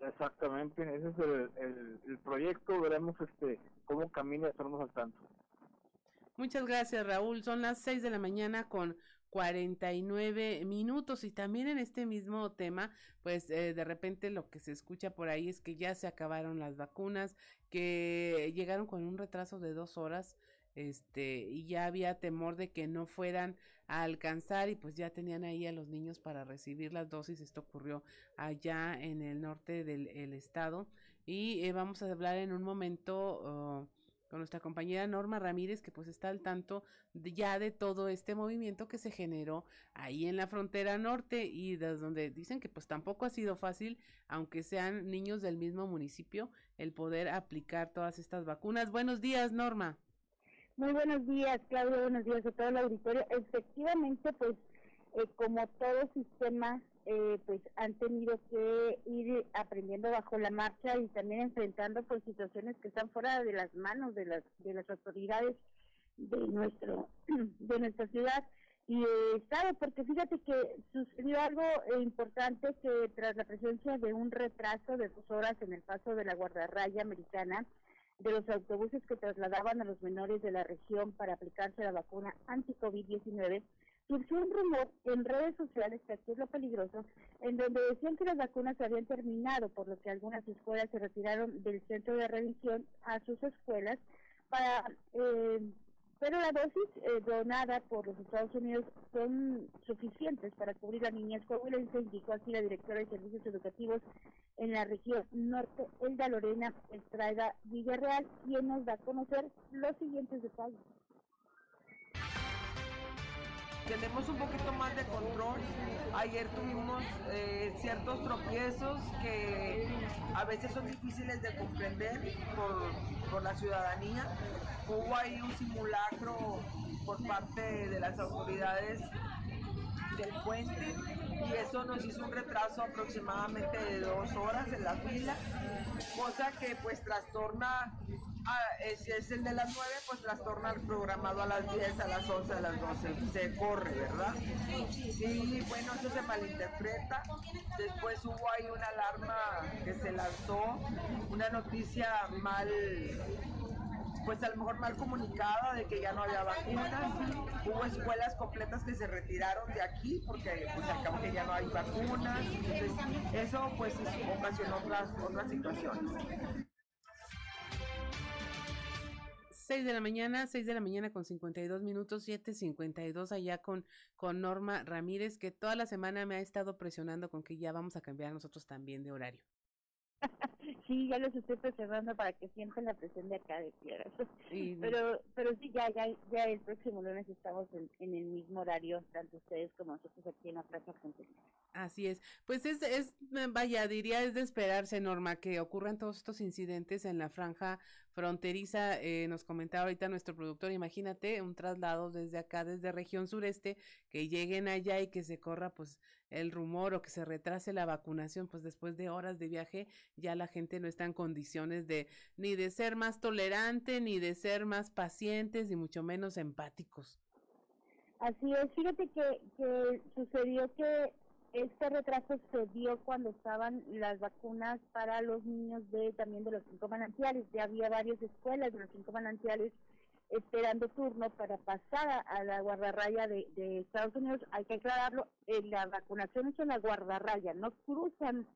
Exactamente, ese es el, el, el proyecto, veremos este cómo camina y estaremos al tanto. Muchas gracias, Raúl. Son las 6 de la mañana con 49 minutos y también en este mismo tema, pues eh, de repente lo que se escucha por ahí es que ya se acabaron las vacunas, que llegaron con un retraso de dos horas, este, y ya había temor de que no fueran a alcanzar y pues ya tenían ahí a los niños para recibir las dosis. Esto ocurrió allá en el norte del el estado y eh, vamos a hablar en un momento. oh, con nuestra compañera Norma Ramírez, que pues está al tanto ya de todo este movimiento que se generó ahí en la frontera norte y desde donde dicen que pues tampoco ha sido fácil, aunque sean niños del mismo municipio, el poder aplicar todas estas vacunas. Buenos días, Norma. Muy buenos días, Claudia, buenos días a todo el auditorio. Efectivamente, pues eh, como todo sistema, eh, pues han tenido que ir aprendiendo bajo la marcha y también enfrentando pues situaciones que están fuera de las manos de las de las autoridades de nuestro de nuestra ciudad y eh, porque fíjate que sucedió algo eh, importante que tras la presencia de un retraso de dos horas en el paso de la guardarraya americana de los autobuses que trasladaban a los menores de la región para aplicarse la vacuna anti-COVID-19, surgió un rumor en redes sociales, que aquí es lo peligroso, en donde decían que las vacunas habían terminado, por lo que algunas escuelas se retiraron del centro de revisión a sus escuelas para... Eh, pero la dosis eh, donada por los Estados Unidos son suficientes para cubrir a niñas coahuilenses, indicó así la directora de Servicios Educativos en la región norte, Elda Lorena Estrada Villarreal, quien nos da a conocer los siguientes detalles. Tenemos un poquito más de control. Ayer tuvimos eh, ciertos tropiezos que a veces son difíciles de comprender por, por la ciudadanía. Hubo ahí un simulacro por parte de las autoridades del puente y eso nos hizo un retraso aproximadamente de dos horas en la fila, cosa que pues trastorna, ah, si es el de las 9, pues trastorna el programado a las 10, a las 11, a las 12, se corre, ¿verdad? Y bueno, eso se malinterpreta. Después hubo ahí una alarma que se lanzó, una noticia mal pues a lo mejor mal comunicada de que ya no había vacunas. Hubo escuelas completas que se retiraron de aquí porque pues al cabo que ya no hay vacunas. Entonces eso pues ocasionó otras, otras situaciones. 6 de la mañana, 6 de la mañana con 52 minutos, 7.52 allá con, con Norma Ramírez, que toda la semana me ha estado presionando con que ya vamos a cambiar nosotros también de horario. sí, ya los estoy preservando para que sientan la presión de acá de tierra. pero, pero sí, ya, ya, ya el próximo lunes estamos en, en el mismo horario, tanto ustedes como nosotros aquí en la Plaza Fronteriza. Así es. Pues es, es, vaya, diría, es de esperarse, Norma, que ocurran todos estos incidentes en la franja fronteriza. Eh, nos comentaba ahorita nuestro productor, imagínate un traslado desde acá, desde región sureste, que lleguen allá y que se corra pues el rumor o que se retrase la vacunación, pues después de horas de viaje ya la gente no está en condiciones de ni de ser más tolerante, ni de ser más pacientes, ni mucho menos empáticos. Así es, fíjate que, que sucedió que este retraso se dio cuando estaban las vacunas para los niños de también de los cinco manantiales. Ya había varias escuelas de los cinco manantiales esperando turno para pasar a, la guardarraya de, de, Estados Unidos. Hay que aclararlo, eh, la vacunación es en la guardarraya, no cruzan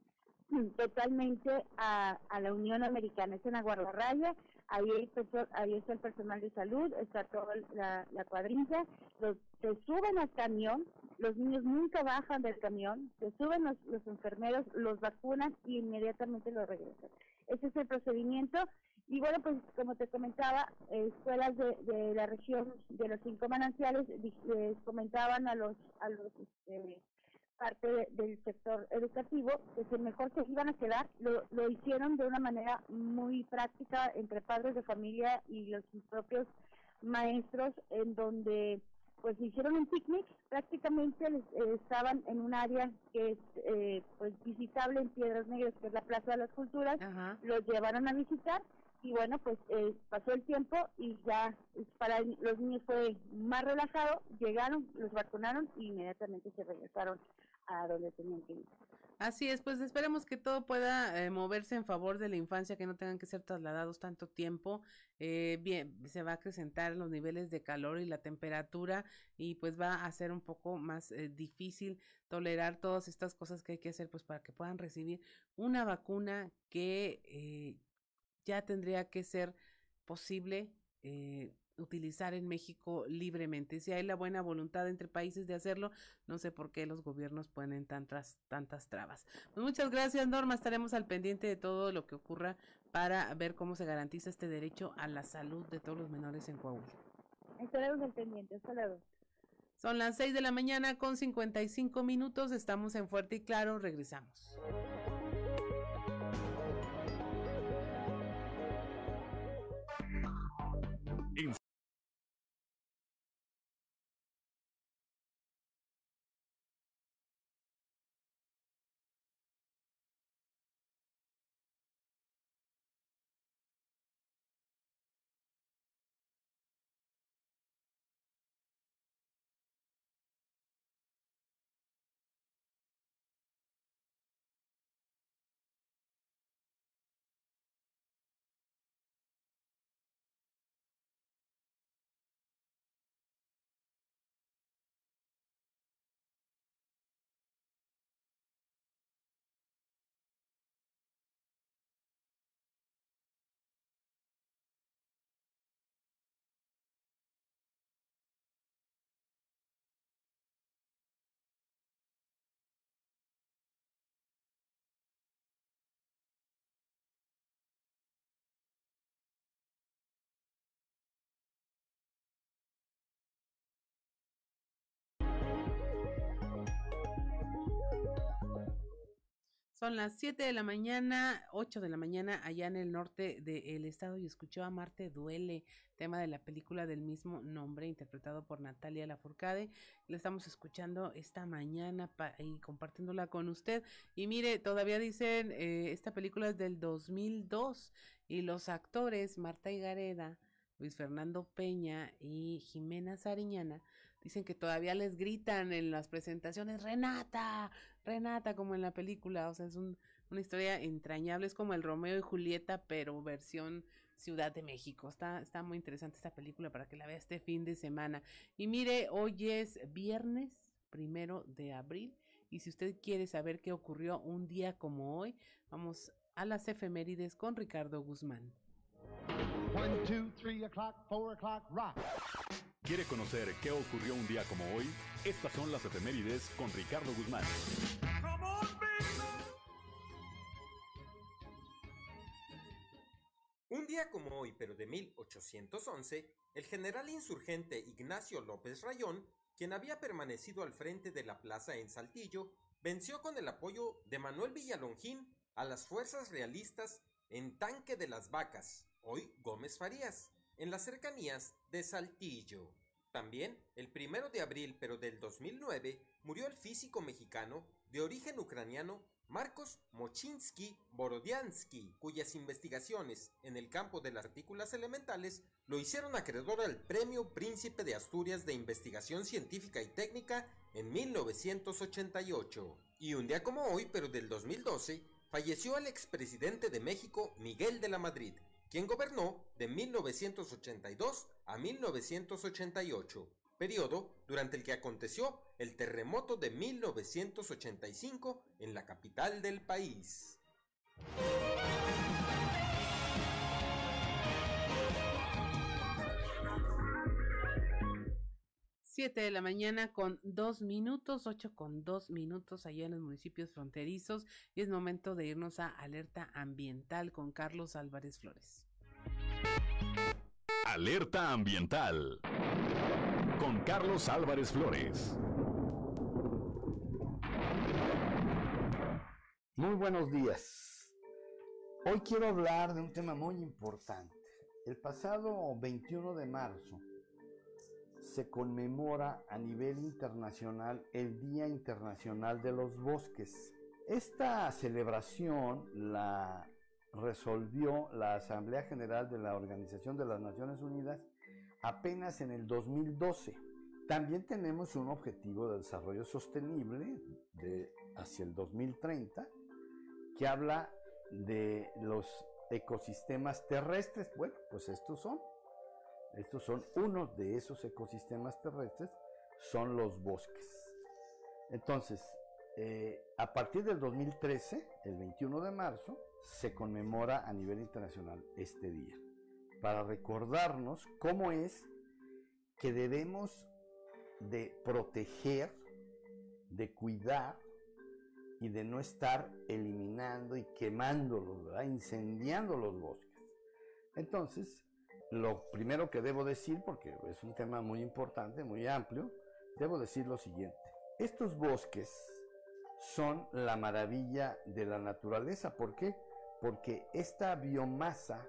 totalmente a, a la Unión Americana, es en la guardarraya. Ahí, hay ahí está el personal de salud, está toda la, la cuadrilla, los, se suben al camión, los niños nunca bajan del camión, se suben los, los enfermeros, los vacunan y inmediatamente los regresan. Ese es el procedimiento. Y bueno, pues como te comentaba, escuelas de, de, la región de los cinco manantiales les comentaban a los a los este, parte del sector educativo que si mejor se iban a quedar, lo, lo hicieron de una manera muy práctica entre padres de familia y los propios maestros, en donde pues hicieron un picnic, prácticamente eh, estaban en un área que es eh, pues visitable en Piedras Negras, que es la Plaza de las Culturas, los llevaron a visitar y bueno, pues eh, pasó el tiempo y ya para los niños fue más relajado, llegaron, los vacunaron y inmediatamente se regresaron a donde que ir. Así es, pues esperemos que todo pueda eh, moverse en favor de la infancia, que no tengan que ser trasladados tanto tiempo. Eh, bien, se va a acrecentar los niveles de calor y la temperatura y pues va a ser un poco más eh, difícil tolerar todas estas cosas que hay que hacer pues para que puedan recibir una vacuna que ya tendría que ser posible utilizar en México libremente. Si hay la buena voluntad entre países de hacerlo, no sé por qué los gobiernos ponen tantas, tantas trabas. Pues muchas gracias, Norma. Estaremos al pendiente de todo lo que ocurra para ver cómo se garantiza este derecho a la salud de todos los menores en Coahuila. Estaremos al pendiente. Hasta luego. Son las 6 de la mañana con 55 minutos. Estamos en Fuerte y Claro. Regresamos. Son las 7 de la mañana, 8 de la mañana, allá en el norte del estado, y escuchó a Marte Duele, tema de la película del mismo nombre, interpretado por Natalia Lafourcade. La estamos escuchando esta mañana y compartiéndola con usted. Y mire, todavía dicen, eh, esta película es del 2002, y los actores, Marta Higareda, Luis Fernando Peña y Jimena Sariñana, dicen que todavía les gritan en las presentaciones, Renata, Renata, como en la película, o sea, es una historia entrañable, es como el Romeo y Julieta, pero versión Ciudad de México. Está, está muy interesante esta película para que la vea este fin de semana. Y mire, hoy es viernes primero de abril, y si usted quiere saber qué ocurrió un día como hoy, vamos a las efemérides con Ricardo Guzmán. ¿Quiere conocer qué ocurrió un día como hoy? Estas son las efemérides con Ricardo Guzmán. Un día como hoy, pero de 1811, el general insurgente Ignacio López Rayón, quien había permanecido al frente de la plaza en Saltillo, venció con el apoyo de Manuel Villalongín a las fuerzas realistas en Tanque de las Vacas, hoy Gómez Farías, en las cercanías de Saltillo. También, el primero de abril pero del 2009, murió el físico mexicano de origen ucraniano Marcos Mochinsky Borodiansky, cuyas investigaciones en el campo de las partículas elementales lo hicieron acreedor al Premio Príncipe de Asturias de Investigación Científica y Técnica en 1988. Y un día como hoy, pero del 2012, falleció el expresidente de México Miguel de la Madrid, quien gobernó de 1982 a 1988, periodo durante el que aconteció el terremoto de 1985 en la capital del país. 7 de la mañana con dos minutos, 8 con dos minutos allá en los municipios fronterizos y es momento de irnos a alerta ambiental con Carlos Álvarez Flores. Alerta ambiental con Carlos Álvarez Flores. Muy buenos días. Hoy quiero hablar de un tema muy importante. El pasado 21 de marzo se conmemora a nivel internacional el Día Internacional de los Bosques. Esta celebración la resolvió la Asamblea General de la Organización de las Naciones Unidas apenas en el 2012. También tenemos un objetivo de desarrollo sostenible hacia el 2030 que habla de los ecosistemas terrestres. Bueno, pues estos son estos son unos de esos ecosistemas terrestres, son los bosques. Entonces, eh, a partir del 2013, el 21 de marzo, se conmemora a nivel internacional este día, para recordarnos cómo es que debemos de proteger, de cuidar y de no estar eliminando y quemándolos, incendiando los bosques. Entonces, lo primero que debo decir, porque es un tema muy importante, muy amplio, debo decir lo siguiente. Estos bosques son la maravilla de la naturaleza. ¿Por qué? Porque esta biomasa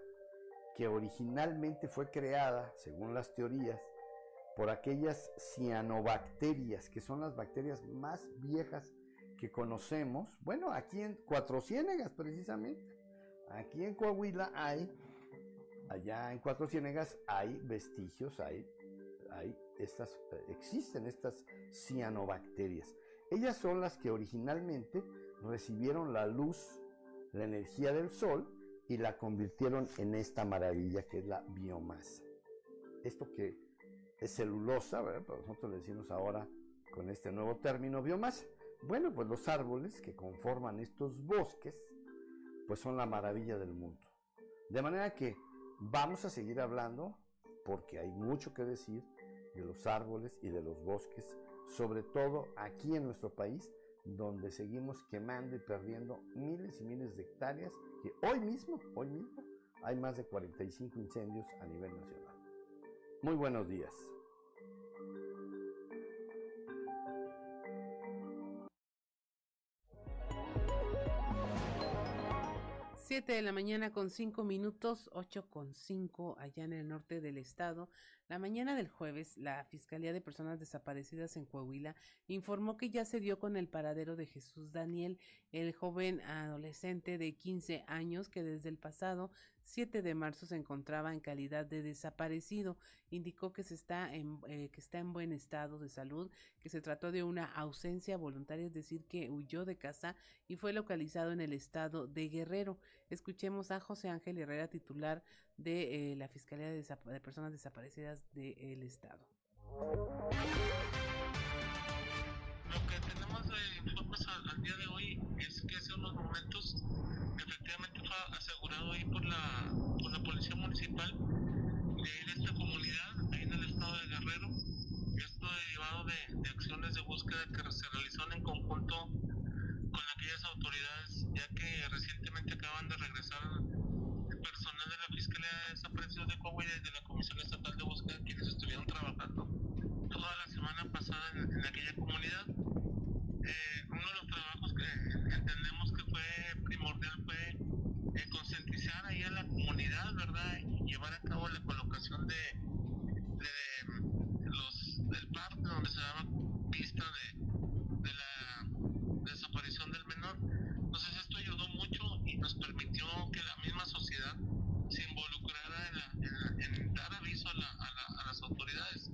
que originalmente fue creada, según las teorías, por aquellas cianobacterias, que son las bacterias más viejas que conocemos. Bueno, aquí en Cuatro Ciénegas precisamente, aquí en Coahuila hay allá en Cuatro Ciénegas hay vestigios, hay, hay estas, existen estas cianobacterias. Ellas son las que originalmente recibieron la luz, la energía del sol y la convirtieron en esta maravilla que es la biomasa. Esto que es celulosa, ¿verdad? Pero nosotros le decimos ahora con este nuevo término biomasa. Bueno, pues los árboles que conforman estos bosques, pues son la maravilla del mundo. De manera que Vamos a seguir hablando porque hay mucho que decir de los árboles y de los bosques, sobre todo aquí en nuestro país, donde seguimos quemando y perdiendo miles y miles de hectáreas, que hoy mismo, hoy mismo, hay más de 45 incendios a nivel nacional. Muy buenos días. 7 de la mañana con 5 minutos, 8 con 5 allá en el norte del estado. La mañana del jueves, la Fiscalía de Personas Desaparecidas en Coahuila informó que ya se dio con el paradero de Jesús Daniel, el joven adolescente de 15 años que desde el pasado 7 de marzo se encontraba en calidad de desaparecido. Indicó que, se está en, eh, que está en buen estado de salud, que se trató de una ausencia voluntaria, es decir, que huyó de casa y fue localizado en el estado de Guerrero. Escuchemos a José Ángel Herrera, titular de eh, la Fiscalía de, de, Personas Desaparecidas del Estado. Lo que tenemos de informes al, día de hoy es que hace unos momentos efectivamente fue asegurado ahí por la, por la Policía Municipal de esta comunidad, ahí en el estado de Guerrero. Esto derivado de, de acciones de búsqueda que se realizaron en conjunto con aquellas autoridades, ya que recientemente acaban de regresar personal de la Fiscalía de Desaparecidos de Coahuila y de la Comisión Estatal de Búsqueda, quienes estuvieron trabajando toda la semana pasada en, en aquella comunidad. Eh, uno de los trabajos que entendemos que fue primordial fue eh, concientizar ahí a la comunidad, ¿verdad? Y llevar a cabo la colocación de, de los, del parte donde se daba pista de, de la desaparición del menor. Entonces esto ayudó mucho y nos permitió que la misma sociedad se involucrara en, la, en, la, en dar aviso a, la, a, la, a, las autoridades,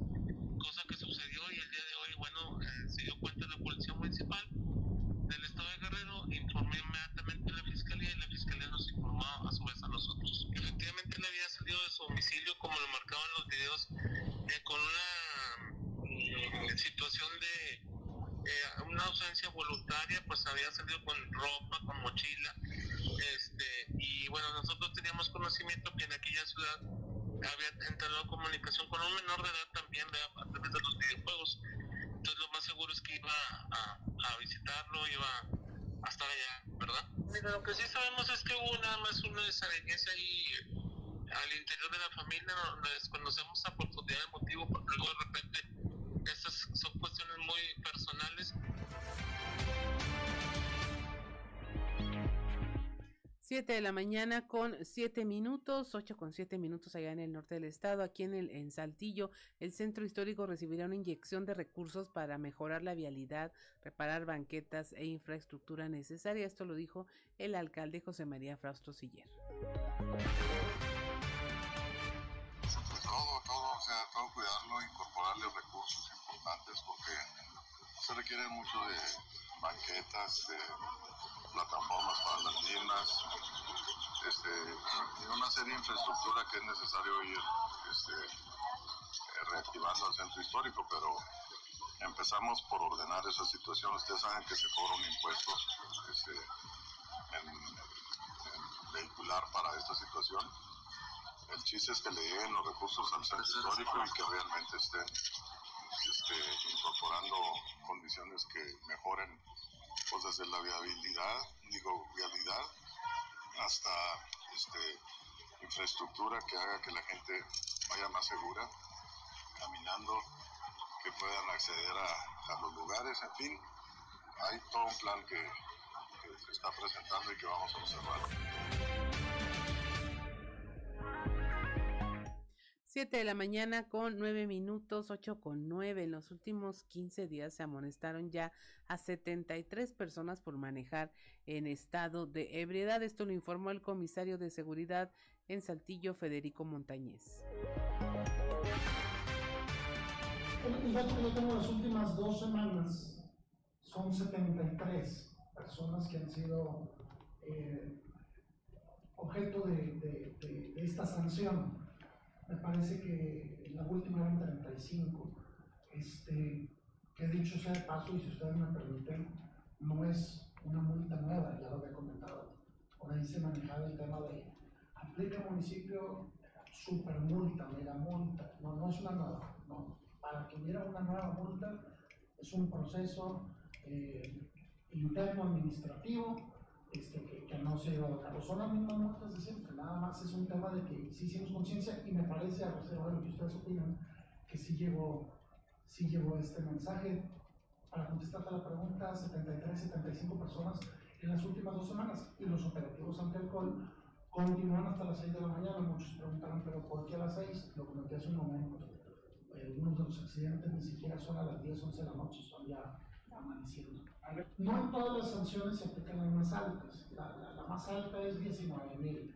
cosa que sucedió y el día de hoy, bueno, eh, se dio cuenta la Policía Municipal del Estado de Guerrero, informó inmediatamente a la Fiscalía y la Fiscalía nos informó a su vez a nosotros. Efectivamente, él había salido de su domicilio, como lo marcaban los videos, eh, con una eh, situación de eh, una ausencia voluntaria, pues había salido con ropa, con mochila, este, y bueno, nosotros teníamos conocimiento que en aquella ciudad había entrado en comunicación con un menor de edad también, a través de los videojuegos. Entonces lo más seguro es que iba a, visitarlo, iba a estar allá, ¿verdad? Mira, lo que sí sabemos es que hubo nada más una desavenencia ahí al interior de la familia, no, desconocemos a profundidad el motivo, porque luego de repente estas son cuestiones muy personales. 7 de la mañana con 7 minutos, 8 con 7 minutos allá en el norte del estado, aquí en el en Saltillo, el centro histórico recibirá una inyección de recursos para mejorar la vialidad, reparar banquetas e infraestructura necesaria. Esto lo dijo el alcalde José María Frausto Siller. Todo, todo, o sea, todo cuidarlo, incorporarle recursos importantes porque se requiere mucho de banquetas, de plataformas para las mismas, este, una serie de infraestructura que es necesario ir este, reactivando el centro histórico, pero empezamos por ordenar esa situación. Ustedes saben que se cobra un impuesto este, en, en vehicular para esta situación. El chiste es que le lleguen los recursos al centro histórico y que realmente estén este, incorporando condiciones que mejoren pues desde la viabilidad, digo, vialidad, hasta este, infraestructura que haga que la gente vaya más segura, caminando, que puedan acceder a, los lugares, en fin, hay todo un plan que se está presentando y que vamos a observar. 7 de la mañana con 9 minutos, 8 con 9. En los últimos 15 días se amonestaron ya a 73 personas por manejar en estado de ebriedad. Esto lo informó el comisario de seguridad en Saltillo, Federico Montañez. El dato que yo tengo las últimas dos semanas son 73 personas que han sido eh, objeto de, de, de, de esta sanción me parece que la última eran 35. Este, que dicho sea de paso, y si ustedes me permiten, no es una multa nueva, ya lo había comentado. Por ahí se manejaba el tema de aplica municipio super multa, mega multa. No, no es una nueva. No. Para que hubiera una nueva multa es un proceso eh, interno administrativo este, que, no se ha llevado a cabo. Son las mismas multas de siempre, nada más es un tema de que sí hicimos conciencia y me parece, a reserva de lo que ustedes opinan, que sí llegó, sí este mensaje. Para contestarte a la pregunta, 73, 75 personas en las últimas dos semanas y los operativos anti-alcohol continúan hasta las 6 de la mañana. Muchos preguntarán, ¿pero por qué a las 6? Lo comenté hace un momento. Algunos de los accidentes ni siquiera son a las 10, 11 de la noche, son ya amaneciendo. No en todas las sanciones se aplican las más altas. La, la, más alta es 19 mil.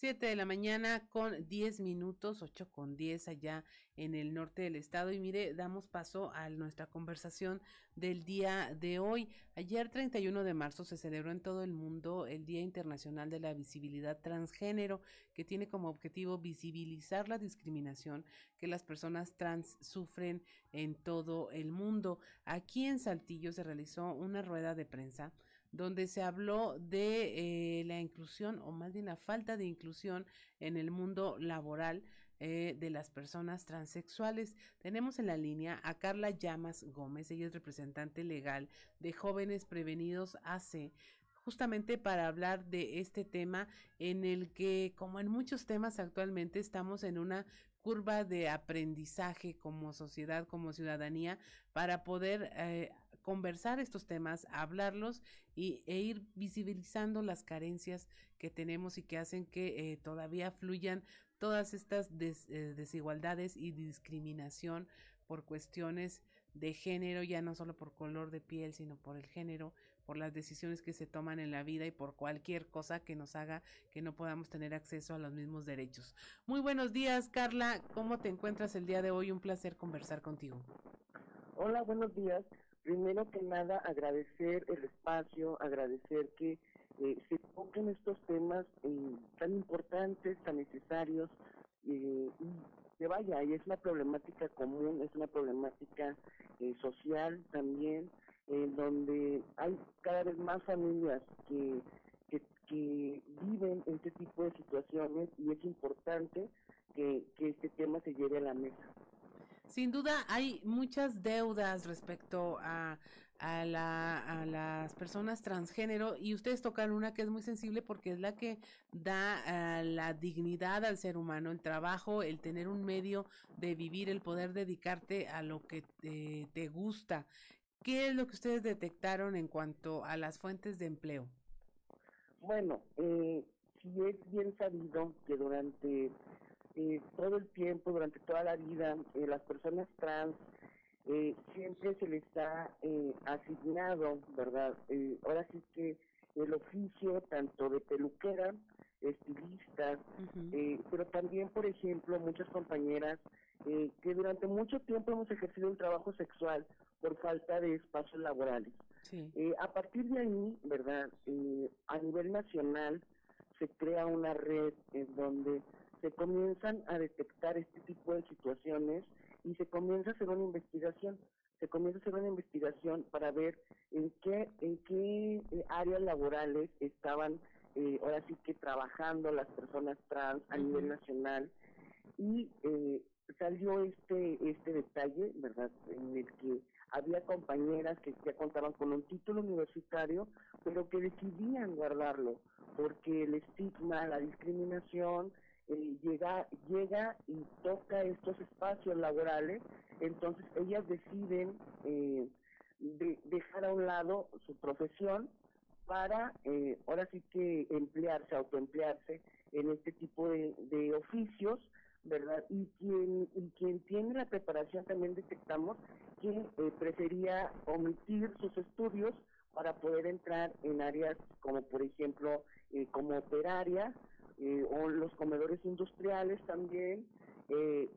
7 de la mañana con 10 minutos, 8 con 10 allá en el norte del estado. Y mire, damos paso a nuestra conversación del día de hoy. Ayer, 31 de marzo, se celebró en todo el mundo el Día Internacional de la Visibilidad Transgénero, que tiene como objetivo visibilizar la discriminación que las personas trans sufren en todo el mundo. Aquí en Saltillo se realizó una rueda de prensa donde se habló de eh, la inclusión o más bien la falta de inclusión en el mundo laboral eh, de las personas transexuales. Tenemos en la línea a Carla Llamas Gómez, ella es representante legal de Jóvenes Prevenidos AC justamente para hablar de este tema en el que, como en muchos temas actualmente, estamos en una curva de aprendizaje como sociedad, como ciudadanía, para poder eh, conversar estos temas, hablarlos y, e ir visibilizando las carencias que tenemos y que hacen que eh, todavía fluyan todas estas eh, desigualdades y discriminación por cuestiones de género, ya no solo por color de piel, sino por el género, por las decisiones que se toman en la vida y por cualquier cosa que nos haga que no podamos tener acceso a los mismos derechos. Muy buenos días, Carla. ¿Cómo te encuentras el día de hoy? Un placer conversar contigo. Hola, buenos días. Primero que nada, agradecer el espacio, agradecer que eh, se toquen estos temas eh, tan importantes, tan necesarios, eh, y que vaya, y es una problemática común, es una problemática social también, en donde hay cada vez más familias que, que, que, viven este tipo de situaciones y es importante que, que este tema se lleve a la mesa. Sin duda hay muchas deudas respecto a, a, la, a las personas transgénero y ustedes tocan una que es muy sensible porque es la que da uh, la dignidad al ser humano, el trabajo, el tener un medio de vivir, el poder dedicarte a lo que te, te gusta. ¿Qué es lo que ustedes detectaron en cuanto a las fuentes de empleo? Bueno, eh, sí es bien sabido que durante eh, todo el tiempo, durante toda la vida, eh, las personas trans eh, siempre se les ha eh, asignado, ¿verdad? Eh, ahora sí que el oficio tanto de peluquera, estilista, uh -huh. pero también, por ejemplo, muchas compañeras que durante mucho tiempo hemos ejercido un trabajo sexual por falta de espacios laborales. Sí. a partir de ahí, ¿verdad? a nivel nacional se crea una red en donde se comienzan a detectar este tipo de situaciones y se comienza a hacer una investigación. Se comienza a hacer una investigación para ver en qué, en qué eh, áreas laborales estaban eh, ahora sí que trabajando las personas trans a uh -huh. nivel nacional y eh, salió este este detalle, ¿verdad? En el que había compañeras que ya contaban con un título universitario, pero que decidían guardarlo porque el estigma, la discriminación, eh, llega, llega y toca estos espacios laborales, entonces ellas deciden eh, de, dejar a un lado su profesión para eh, ahora sí que emplearse, autoemplearse en este tipo de, oficios, ¿verdad? Y quien, y quien tiene la preparación también detectamos que eh, prefería omitir sus estudios para poder entrar en áreas como por ejemplo eh, como operaria eh, o los comedores industriales también, eh,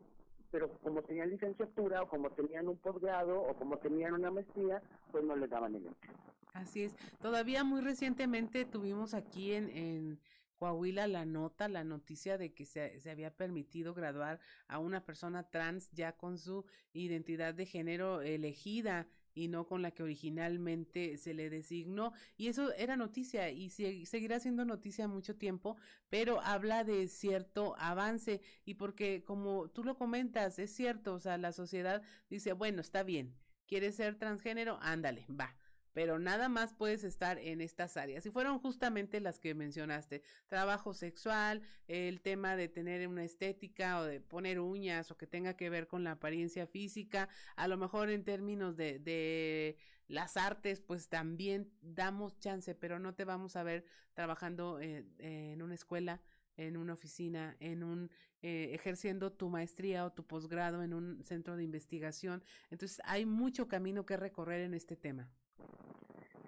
pero como tenían licenciatura o como tenían un posgrado o como tenían una maestría, pues no les daban el empleo. Así es. Todavía muy recientemente tuvimos aquí en, en Coahuila la nota, la noticia de que se, se, había permitido graduar a una persona trans ya con su identidad de género elegida y no con la que originalmente se le designó. Y eso era noticia y se, seguirá siendo noticia mucho tiempo, pero habla de cierto avance y porque como tú lo comentas, es cierto, o sea, la sociedad dice, bueno, está bien, quieres ser transgénero, ándale, va pero nada más puedes estar en estas áreas. Y fueron justamente las que mencionaste, trabajo sexual, el tema de tener una estética o de poner uñas o que tenga que ver con la apariencia física, a lo mejor en términos de, de las artes, pues también damos chance, pero no te vamos a ver trabajando en una escuela, en una oficina, en un eh, ejerciendo tu maestría o tu posgrado en un centro de investigación. Entonces hay mucho camino que recorrer en este tema.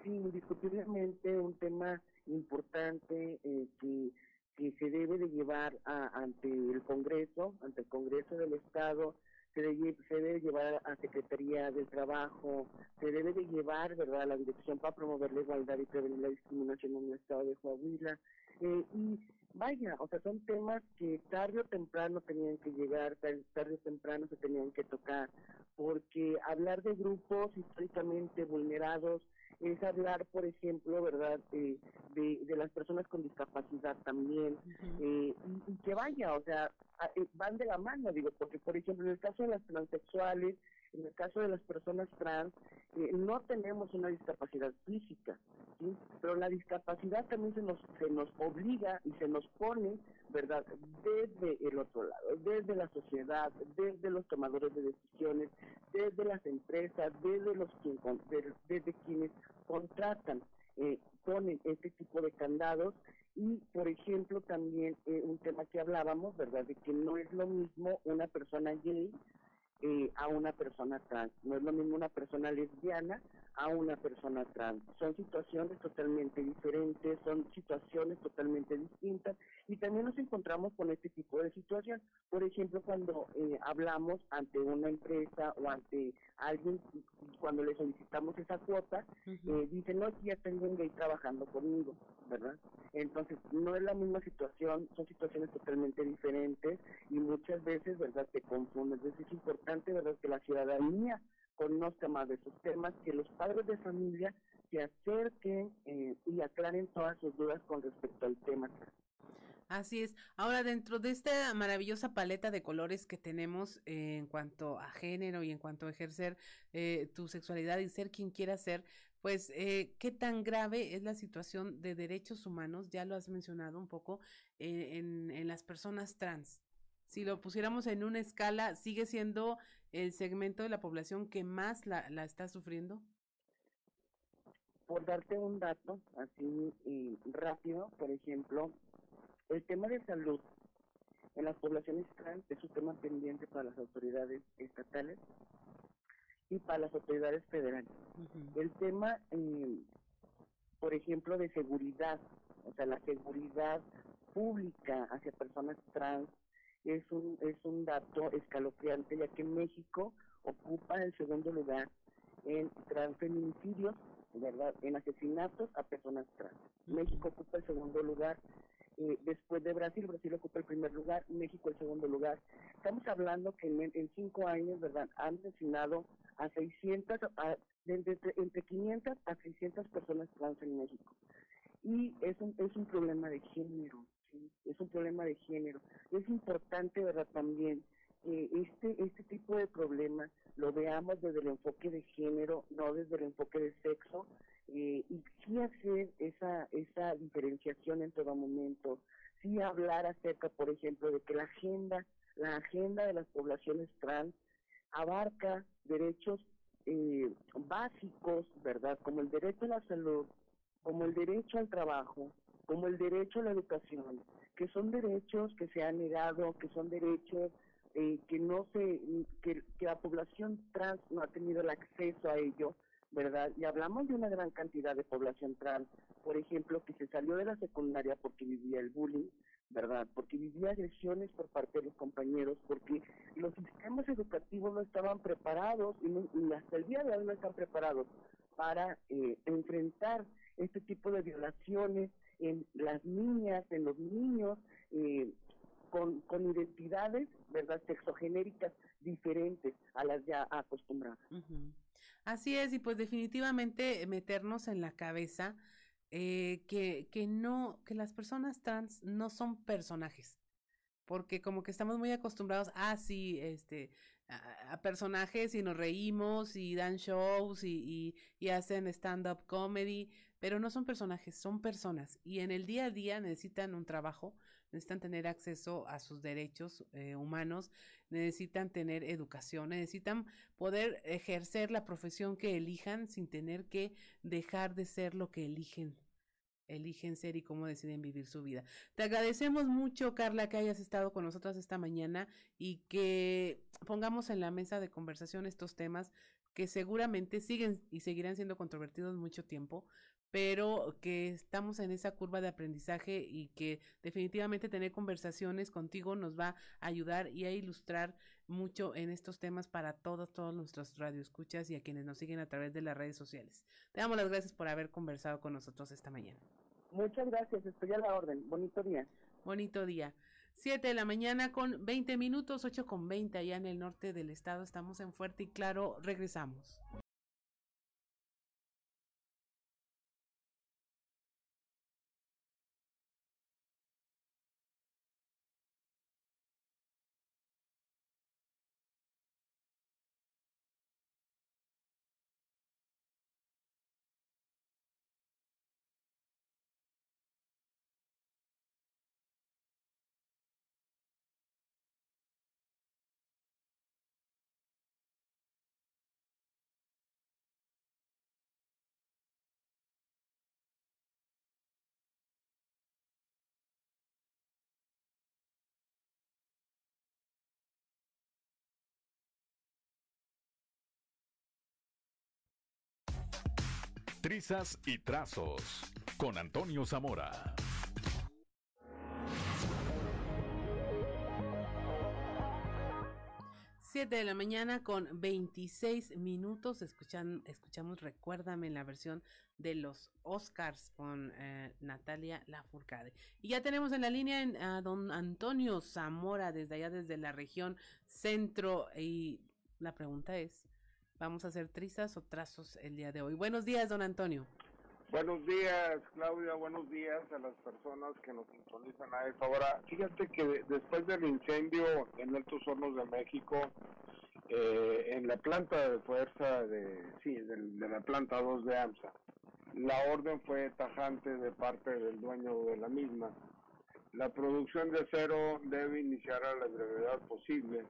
Sí, indiscutiblemente un tema importante eh, que, que se debe de llevar ante el Congreso, ante el Congreso del Estado, se debe, se debe llevar a Secretaría del Trabajo, se debe de llevar, ¿verdad?, a la Dirección para promover la igualdad y prevenir la discriminación en el Estado de Coahuila. Eh, y vaya, o sea, son temas que tarde o temprano tenían que llegar, tarde o temprano se tenían que tocar, porque hablar de grupos históricamente vulnerados es hablar, por ejemplo, ¿verdad?, de, de, las personas con discapacidad también, eh, y, y, que vaya, o sea, eh, van de la mano, digo, porque, por ejemplo, en el caso de las transexuales, en el caso de las personas trans, eh, no tenemos una discapacidad física, ¿sí? pero la discapacidad también se nos, se nos obliga y se nos pone, ¿verdad?, desde el otro lado, desde la sociedad, desde los tomadores de decisiones, desde las empresas, desde, los quien, desde, quienes contratan, eh, ponen este tipo de candados y, por ejemplo, también eh, un tema que hablábamos, ¿verdad?, de que no es lo mismo una persona gay eh, a una persona trans. No es lo mismo una persona lesbiana a una persona trans. Son situaciones totalmente diferentes, son situaciones totalmente distintas y también nos encontramos con este tipo de situación. Por ejemplo, cuando eh, hablamos ante una empresa o ante alguien, cuando le solicitamos esa cuota, eh, dicen, no, ya tengo un gay trabajando conmigo, ¿verdad? Entonces, no es la misma situación, son situaciones totalmente diferentes y muchas veces, ¿verdad?, te confunden. Entonces, es importante, ¿verdad?, que la ciudadanía conozca más de esos temas, que los padres de familia se acerquen eh, y aclaren todas sus dudas con respecto al tema. Así es. Ahora, dentro de esta maravillosa paleta de colores que tenemos eh, en cuanto a género y en cuanto a ejercer eh, tu sexualidad y ser quien quiera ser, pues, ¿qué tan grave es la situación de derechos humanos? Ya lo has mencionado un poco en, en las personas trans. Si lo pusiéramos en una escala, ¿sigue siendo el segmento de la población que más la, la está sufriendo? Por darte un dato así eh, rápido, por ejemplo, el tema de salud en las poblaciones trans es un tema pendiente para las autoridades estatales y para las autoridades federales. El tema, eh, por ejemplo, de seguridad, o sea, la seguridad pública hacia personas trans es un, es un dato escalofriante, ya que México ocupa el segundo lugar en transfeminicidios, ¿verdad? En asesinatos a personas trans. México ocupa el segundo lugar eh, después de Brasil, Brasil ocupa el primer lugar, México el segundo lugar. Estamos hablando que en, cinco años, ¿verdad? Han asesinado a 600, a, entre, entre 500 a 600 personas trans en México. Y es un, es un problema de género, es un problema de género. Es importante, ¿verdad? También que este, este tipo de problemas lo veamos desde el enfoque de género, no desde el enfoque de sexo, eh, y sí hacer esa, esa diferenciación en todo momento, sí hablar acerca, por ejemplo, de que la agenda, la agenda de las poblaciones trans abarca derechos eh, básicos, ¿verdad? Como el derecho a la salud, como el derecho al trabajo, como el derecho a la educación, que son derechos que se han negado, que son derechos eh, que no se, que, la población trans no ha tenido el acceso a ello, ¿verdad? Y hablamos de una gran cantidad de población trans, por ejemplo, que se salió de la secundaria porque vivía el bullying, ¿verdad? Porque vivía agresiones por parte de los compañeros, porque los sistemas educativos no estaban preparados y, hasta el día de hoy no están preparados para eh, enfrentar este tipo de violaciones, en las niñas, en los niños, eh, con, con identidades, ¿verdad?, sexogenéricas diferentes a las ya acostumbradas. Así es, y pues definitivamente meternos en la cabeza eh, que, que no, que las personas trans no son personajes porque como que estamos muy acostumbrados, ah, sí, este, a, a personajes y nos reímos y dan shows y, y, y hacen stand-up comedy, pero no son personajes, son personas y en el día a día necesitan un trabajo, necesitan tener acceso a sus derechos eh, humanos, necesitan tener educación, necesitan poder ejercer la profesión que elijan sin tener que dejar de ser lo que eligen eligen ser y cómo deciden vivir su vida. Te agradecemos mucho, Carla, que hayas estado con nosotros esta mañana y que pongamos en la mesa de conversación estos temas que seguramente siguen y seguirán siendo controvertidos mucho tiempo, pero que estamos en esa curva de aprendizaje y que definitivamente tener conversaciones contigo nos va a ayudar y a ilustrar mucho en estos temas para todos, todos nuestros radioescuchas y a quienes nos siguen a través de las redes sociales. Te damos las gracias por haber conversado con nosotros esta mañana. Muchas gracias, estoy a la orden. Bonito día. Bonito día. 7 de la mañana con 20 minutos, 8 con 20 allá en el norte del estado. Estamos en Fuerte y Claro. Regresamos. Trizas y trazos con Antonio Zamora. Siete de la mañana con 26 minutos. Escuchan, escuchamos Recuérdame la versión de los Oscars con eh, Natalia Lafourcade. Y ya tenemos en la línea a don Antonio Zamora desde allá, desde la región centro. Y la pregunta es, ¿vamos a hacer trizas o trazos el día de hoy? Buenos días, don Antonio. Buenos días, Claudia. Buenos días a las personas que nos sintonizan a esta hora. Fíjate que de- después del incendio en Altos Hornos de México, eh, en la planta de fuerza de, sí, del- de, la planta 2 de AMSA, la orden fue tajante de parte del dueño de la misma. La producción de acero debe iniciar a la brevedad posible,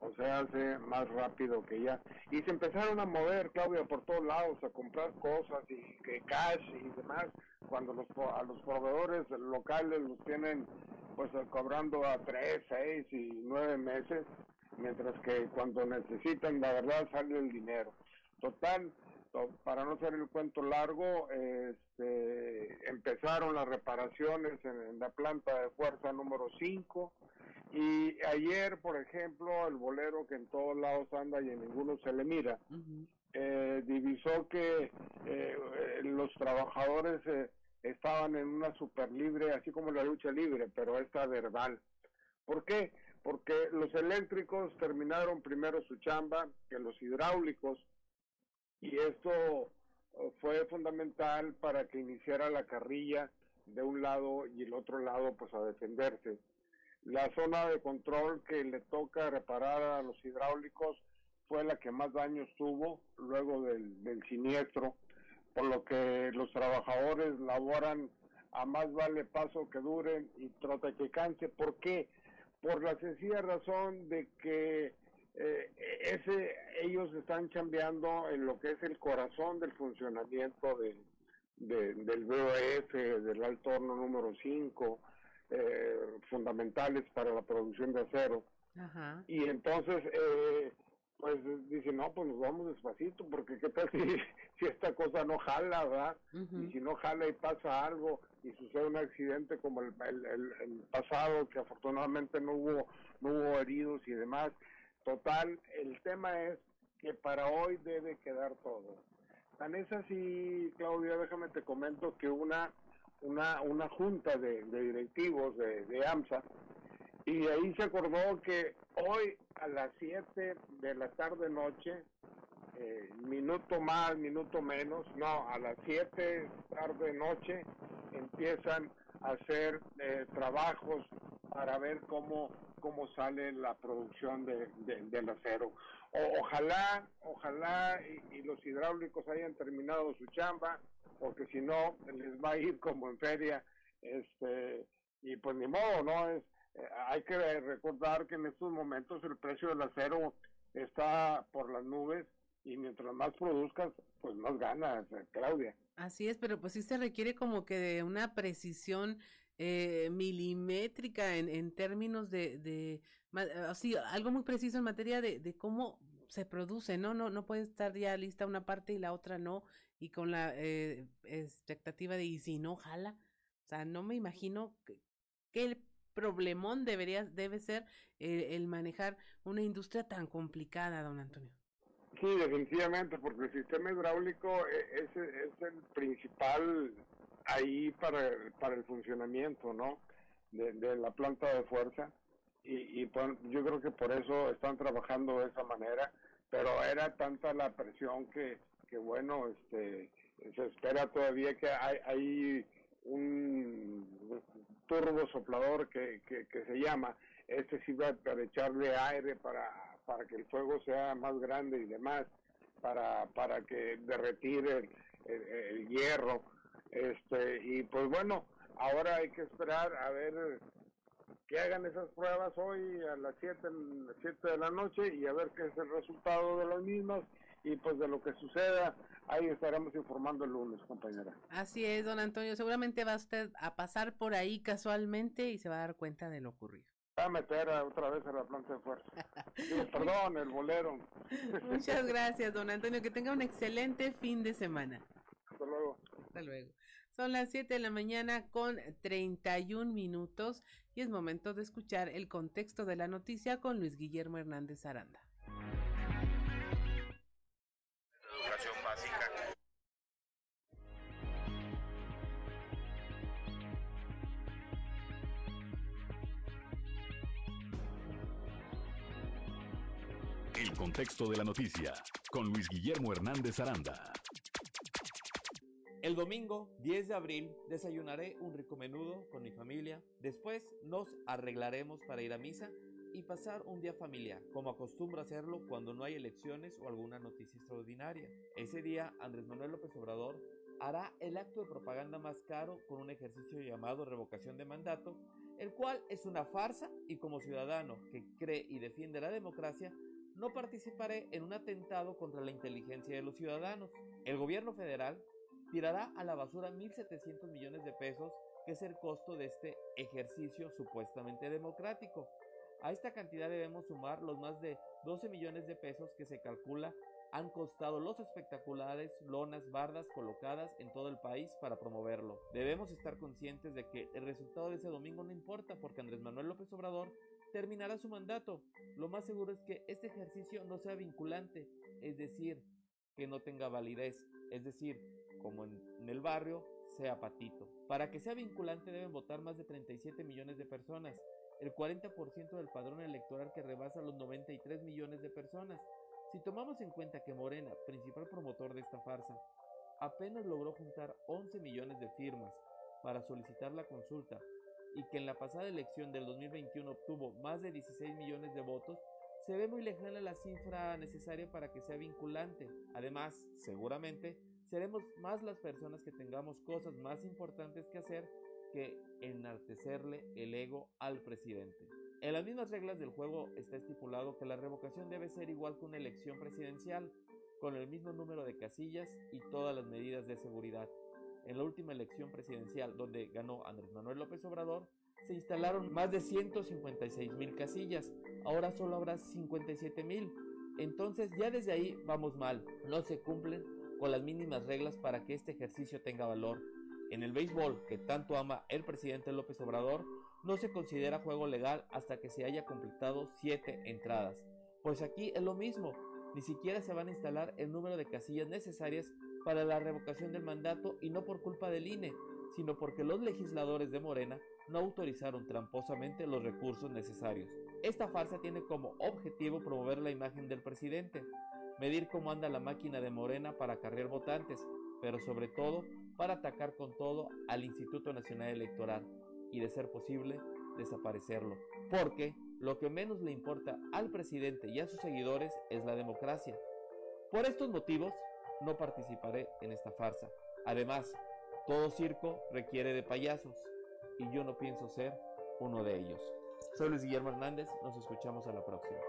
o sea, hace más rápido que ya. Y se empezaron a mover, Claudia, por todos lados, a comprar cosas y que cash y demás, cuando los, a los proveedores locales los tienen pues cobrando a tres, seis y nueve meses, mientras que cuando necesitan, la verdad, sale el dinero. Total, to- para no hacer el cuento largo, este, empezaron las reparaciones en, en la planta de fuerza número 5 y ayer, por ejemplo, el bolero que en todos lados anda y en ninguno se le mira, eh, divisó que eh, los trabajadores eh, estaban en una super libre, así como la lucha libre, pero esta verbal. ¿Por qué? Porque los eléctricos terminaron primero su chamba que los hidráulicos y esto eh, fue fundamental para que iniciara la carrilla de un lado y el otro lado pues a defenderse. La zona de control que le toca reparar a los hidráulicos fue la que más daños tuvo luego del, siniestro, por lo que los trabajadores laboran a más vale paso que duren y trote que canse. ¿Por qué? Por la sencilla razón de que eh, ese ellos están chambeando en lo que es el corazón del funcionamiento de, de- del BOF, del alto horno número 5, fundamentales para la producción de acero. Ajá. Y entonces, eh, pues dice, no, pues nos vamos despacito, porque qué tal si, si esta cosa no jala, ¿verdad? Y si no jala y pasa algo y sucede un accidente como el, el, el- el pasado, que afortunadamente no hubo, no hubo heridos y demás. Total, el tema es que para hoy debe quedar todo. Tan es así, Claudia, déjame te comento que una una, una junta de, directivos de, de AMSA y ahí se acordó que hoy a las 7 de la tarde noche, eh, minuto más, minuto menos, no, a las 7 tarde noche empiezan a hacer eh, trabajos para ver cómo, cómo sale la producción de, del acero. ojalá, ojalá y, los hidráulicos hayan terminado su chamba, porque si no, les va a ir como en feria, este, y pues ni modo, ¿no? Es, eh, hay que recordar que en estos momentos el precio del acero está por las nubes y mientras más produzcas, pues más ganas, eh, Claudia. Así es, pero pues sí se requiere como que de una precisión eh, milimétrica en, en términos de, de así, algo muy preciso en materia de, de cómo se produce, ¿no? No, no puede estar ya lista una parte y la otra no, y con la eh, expectativa de, y si no, jala. O sea, no me imagino que el problemón debería, debe ser eh, el manejar una industria tan complicada, don Antonio. Sí, definitivamente, porque el sistema hidráulico e, es, es el principal ahí para, para el funcionamiento, ¿no? De, de la planta de fuerza. Y, y pues, yo creo que por eso están trabajando de esa manera, pero era tanta la presión que, que bueno, este, se espera todavía que hay, hay un turbo soplador que, que, que se llama, este sirve para echarle aire para, para que el fuego sea más grande y demás, para, para que derretir el, el hierro este, y pues bueno, ahora hay que esperar a ver que hagan esas pruebas hoy a las 7 siete de la noche y a ver qué es el resultado de las mismas y pues de lo que suceda, ahí estaremos informando el lunes, compañera. Así es, don Antonio, seguramente va usted a pasar por ahí casualmente y se va a dar cuenta de lo ocurrido. Va a meter otra vez a la planta de fuerza. perdón, el bolero. Muchas gracias, don Antonio, que tenga un excelente fin de semana. Hasta luego. Hasta luego. Son las 7 de la mañana con 31 minutos y es momento de escuchar el contexto de la noticia con Luis Guillermo Hernández Aranda. Educación básica. El contexto de la noticia con Luis Guillermo Hernández Aranda. El domingo 10 de abril desayunaré un rico menudo con mi familia. Después nos arreglaremos para ir a misa y pasar un día familiar, como acostumbro hacerlo cuando no hay elecciones o alguna noticia extraordinaria. Ese día Andrés Manuel López Obrador hará el acto de propaganda más caro con un ejercicio llamado revocación de mandato, el cual es una farsa y como ciudadano que cree y defiende la democracia, no participaré en un atentado contra la inteligencia de los ciudadanos. El gobierno federal tirará a la basura 1.700 millones de pesos, que es el costo de este ejercicio supuestamente democrático. A esta cantidad debemos sumar los más de 12 millones de pesos que se calcula han costado los espectaculares lonas bardas colocadas en todo el país para promoverlo. Debemos estar conscientes de que el resultado de ese domingo no importa porque Andrés Manuel López Obrador terminará su mandato. Lo más seguro es que este ejercicio no sea vinculante, es decir, que no tenga validez, es decir, como en, el barrio, sea patito. Para que sea vinculante deben votar más de 37 millones de personas, el 40% del padrón electoral que rebasa los 93 millones de personas. Si tomamos en cuenta que Morena, principal promotor de esta farsa, apenas logró juntar 11 millones de firmas para solicitar la consulta y que en la pasada elección del 2021 obtuvo más de 16 millones de votos, se ve muy lejana la cifra necesaria para que sea vinculante. Además, seguramente, seremos más las personas que tengamos cosas más importantes que hacer que enaltecerle el ego al presidente. En las mismas reglas del juego está estipulado que la revocación debe ser igual que una elección presidencial, con el mismo número de casillas y todas las medidas de seguridad. En la última elección presidencial, donde ganó Andrés Manuel López Obrador, se instalaron más de 156 mil casillas, ahora solo habrá 57 mil. Entonces ya desde ahí vamos mal, no se cumplen con las mínimas reglas para que este ejercicio tenga valor. En el béisbol, que tanto ama el presidente López Obrador, no se considera juego legal hasta que se haya completado siete entradas. Pues aquí es lo mismo, ni siquiera se van a instalar el número de casillas necesarias para la revocación del mandato y no por culpa del INE, sino porque los legisladores de Morena no autorizaron tramposamente los recursos necesarios. Esta farsa tiene como objetivo promover la imagen del presidente, medir cómo anda la máquina de Morena para acarrear votantes, pero sobre todo para atacar con todo al Instituto Nacional Electoral y, de ser posible, desaparecerlo, porque lo que menos le importa al presidente y a sus seguidores es la democracia. Por estos motivos, no participaré en esta farsa. Además, todo circo requiere de payasos y yo no pienso ser uno de ellos. Soy Luis Guillermo Hernández, nos escuchamos a la próxima.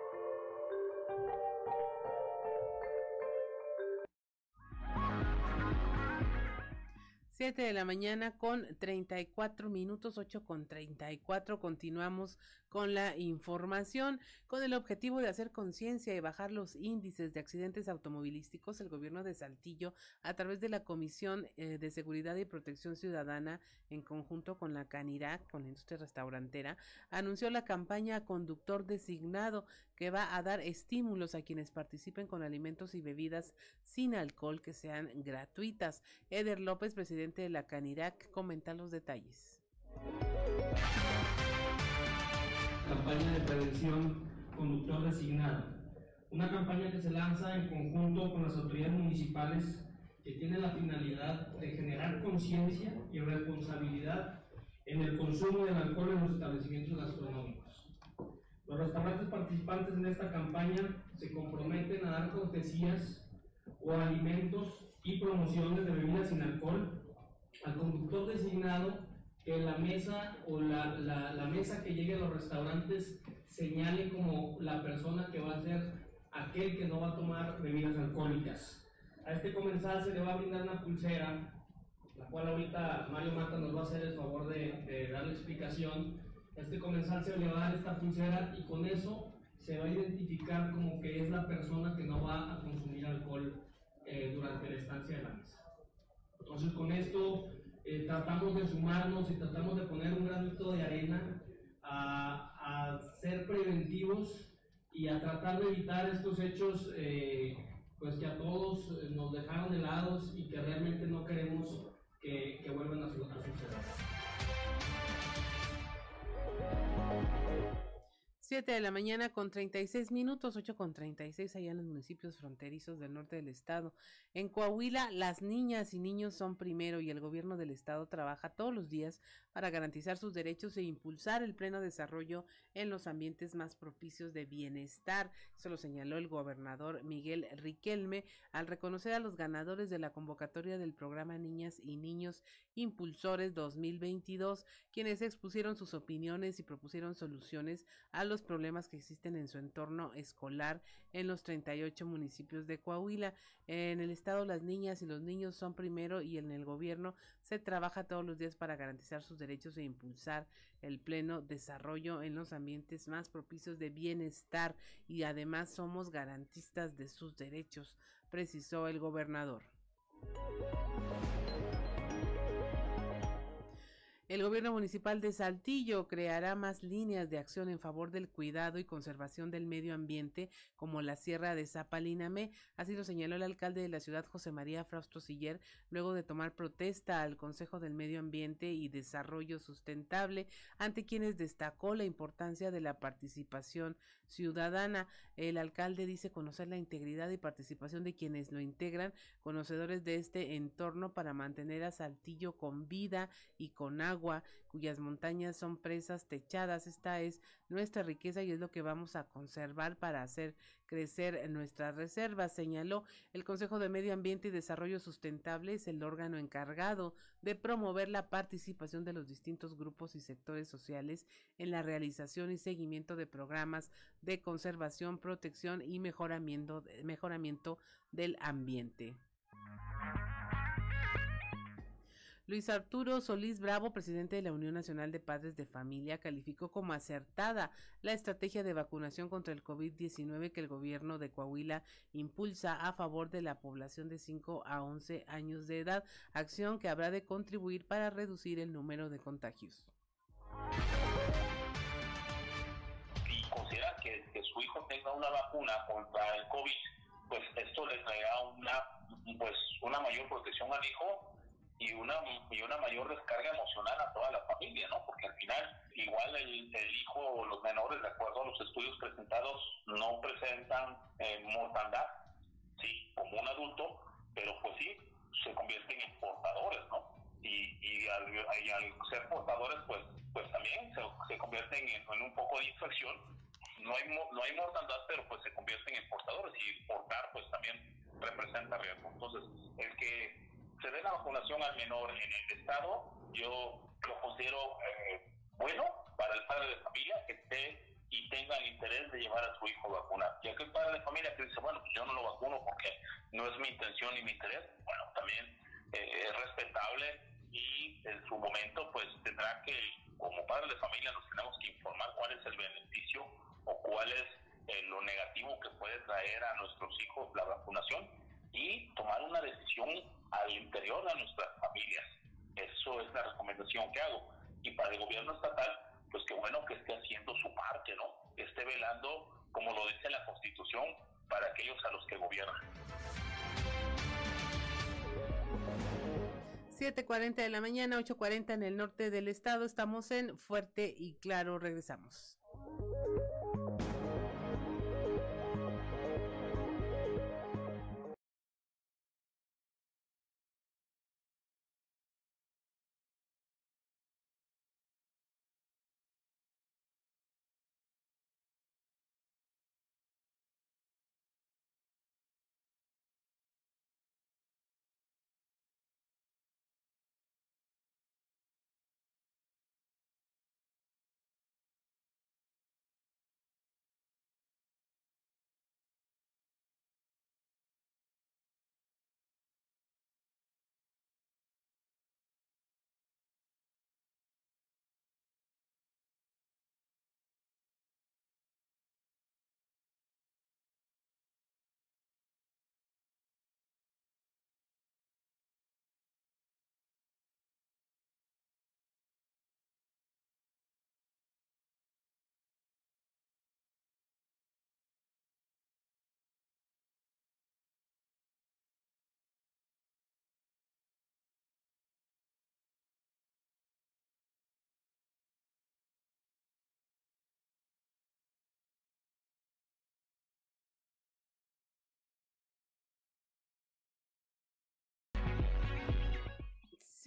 7 de la mañana con 34 minutos, 8 con 34. Continuamos con la información. Con el objetivo de hacer conciencia y bajar los índices de accidentes automovilísticos, el gobierno de Saltillo, a través de la Comisión eh, de Seguridad y Protección Ciudadana, en conjunto con la Canirac, con la industria restaurantera, anunció la campaña Conductor Designado, que va a dar estímulos a quienes participen con alimentos y bebidas sin alcohol que sean gratuitas. Eder López, presidente de la Canirac, comenta los detalles. Campaña de prevención conductor designado. Una campaña que se lanza en conjunto con las autoridades municipales que tiene la finalidad de generar conciencia y responsabilidad en el consumo del alcohol en los establecimientos gastronómicos. Los restaurantes participantes en esta campaña se comprometen a dar cortesías o alimentos y promociones de bebidas sin alcohol al conductor designado que la mesa o la, la, mesa que llegue a los restaurantes señale como la persona que va a ser aquel que no va a tomar bebidas alcohólicas. A este comensal se le va a brindar una pulsera, la cual ahorita Mario Mata nos va a hacer el favor de, de darle explicación, este comensal se le va a dar esta pulsera y con eso se va a identificar como que es la persona que no va a consumir alcohol eh, durante la estancia de la mesa. Entonces con esto eh, tratamos de sumarnos y tratamos de poner un granito de arena a, ser preventivos y a tratar de evitar estos hechos eh, pues que a todos nos dejaron helados y que realmente no queremos que, que vuelvan a suceder. 7 de la mañana con 36 minutos, 8 con 36 allá en los municipios fronterizos del norte del estado. En Coahuila, las niñas y niños son primero y el gobierno del estado trabaja todos los días para garantizar sus derechos e impulsar el pleno desarrollo en los ambientes más propicios de bienestar. Eso lo señaló el gobernador Miguel Riquelme al reconocer a los ganadores de la convocatoria del programa Niñas y Niños Impulsores 2022, quienes expusieron sus opiniones y propusieron soluciones a los problemas que existen en su entorno escolar en los 38 municipios de Coahuila. En el estado las niñas y los niños son primero y en el gobierno se trabaja todos los días para garantizar sus derechos e impulsar el pleno desarrollo en los ambientes más propicios de bienestar y además somos garantistas de sus derechos, precisó el gobernador. El gobierno municipal de Saltillo creará más líneas de acción en favor del cuidado y conservación del medio ambiente, como la Sierra de Zapalinamé. Así lo señaló el alcalde de la ciudad, José María Frausto Siller, luego de tomar protesta al Consejo del Medio Ambiente y Desarrollo Sustentable, ante quienes destacó la importancia de la participación ciudadana. El alcalde dice conocer la integridad y participación de quienes lo integran, conocedores de este entorno para mantener a Saltillo con vida y con agua cuyas montañas son presas techadas. Esta es nuestra riqueza y es lo que vamos a conservar para hacer crecer nuestras reservas, señaló. El Consejo de Medio Ambiente y Desarrollo Sustentable es el órgano encargado de promover la participación de los distintos grupos y sectores sociales en la realización y seguimiento de programas de conservación, protección y mejoramiento, del ambiente. Luis Arturo Solís Bravo, presidente de la Unión Nacional de Padres de Familia, calificó como acertada la estrategia de vacunación contra el COVID-19 que el gobierno de Coahuila impulsa a favor de la población de 5 a 11 años de edad, acción que habrá de contribuir para reducir el número de contagios. Y considera que, que su hijo tenga una vacuna contra el COVID, pues esto le traerá una, pues, una mayor protección al hijo y una y una mayor descarga emocional a toda la familia, ¿no? Porque al final igual el, hijo o los menores, de acuerdo a los estudios presentados, no presentan eh, sí, como un adulto, pero pues sí, se convierten en portadores, ¿no? y, y, al, ser portadores, pues, pues también se, convierten en, en un poco de infección. No hay, no hay mortandad, pero pues se convierten en portadores y portar pues también representa riesgo. Entonces, el que se dé la vacunación al menor en el estado, yo lo considero eh, bueno para el padre de familia que esté y tenga el interés de llevar a su hijo a vacunar. Y aquel padre de familia que dice, bueno, pues yo no lo vacuno porque no es mi intención ni mi interés, bueno, también eh, es respetable y en su momento pues tendrá que, como padre de familia, nos tenemos que informar cuál es el beneficio o cuál es eh, lo negativo que puede traer a nuestros hijos la vacunación y tomar una decisión al interior de nuestras familias. Eso es la recomendación que hago. Y para el gobierno estatal, pues qué bueno que esté haciendo su parte, ¿no? Esté velando, como lo dice la Constitución, para aquellos a los que gobiernan. 7.40 de la mañana, 8.40 en el norte del estado. Estamos en Fuerte y Claro. Regresamos.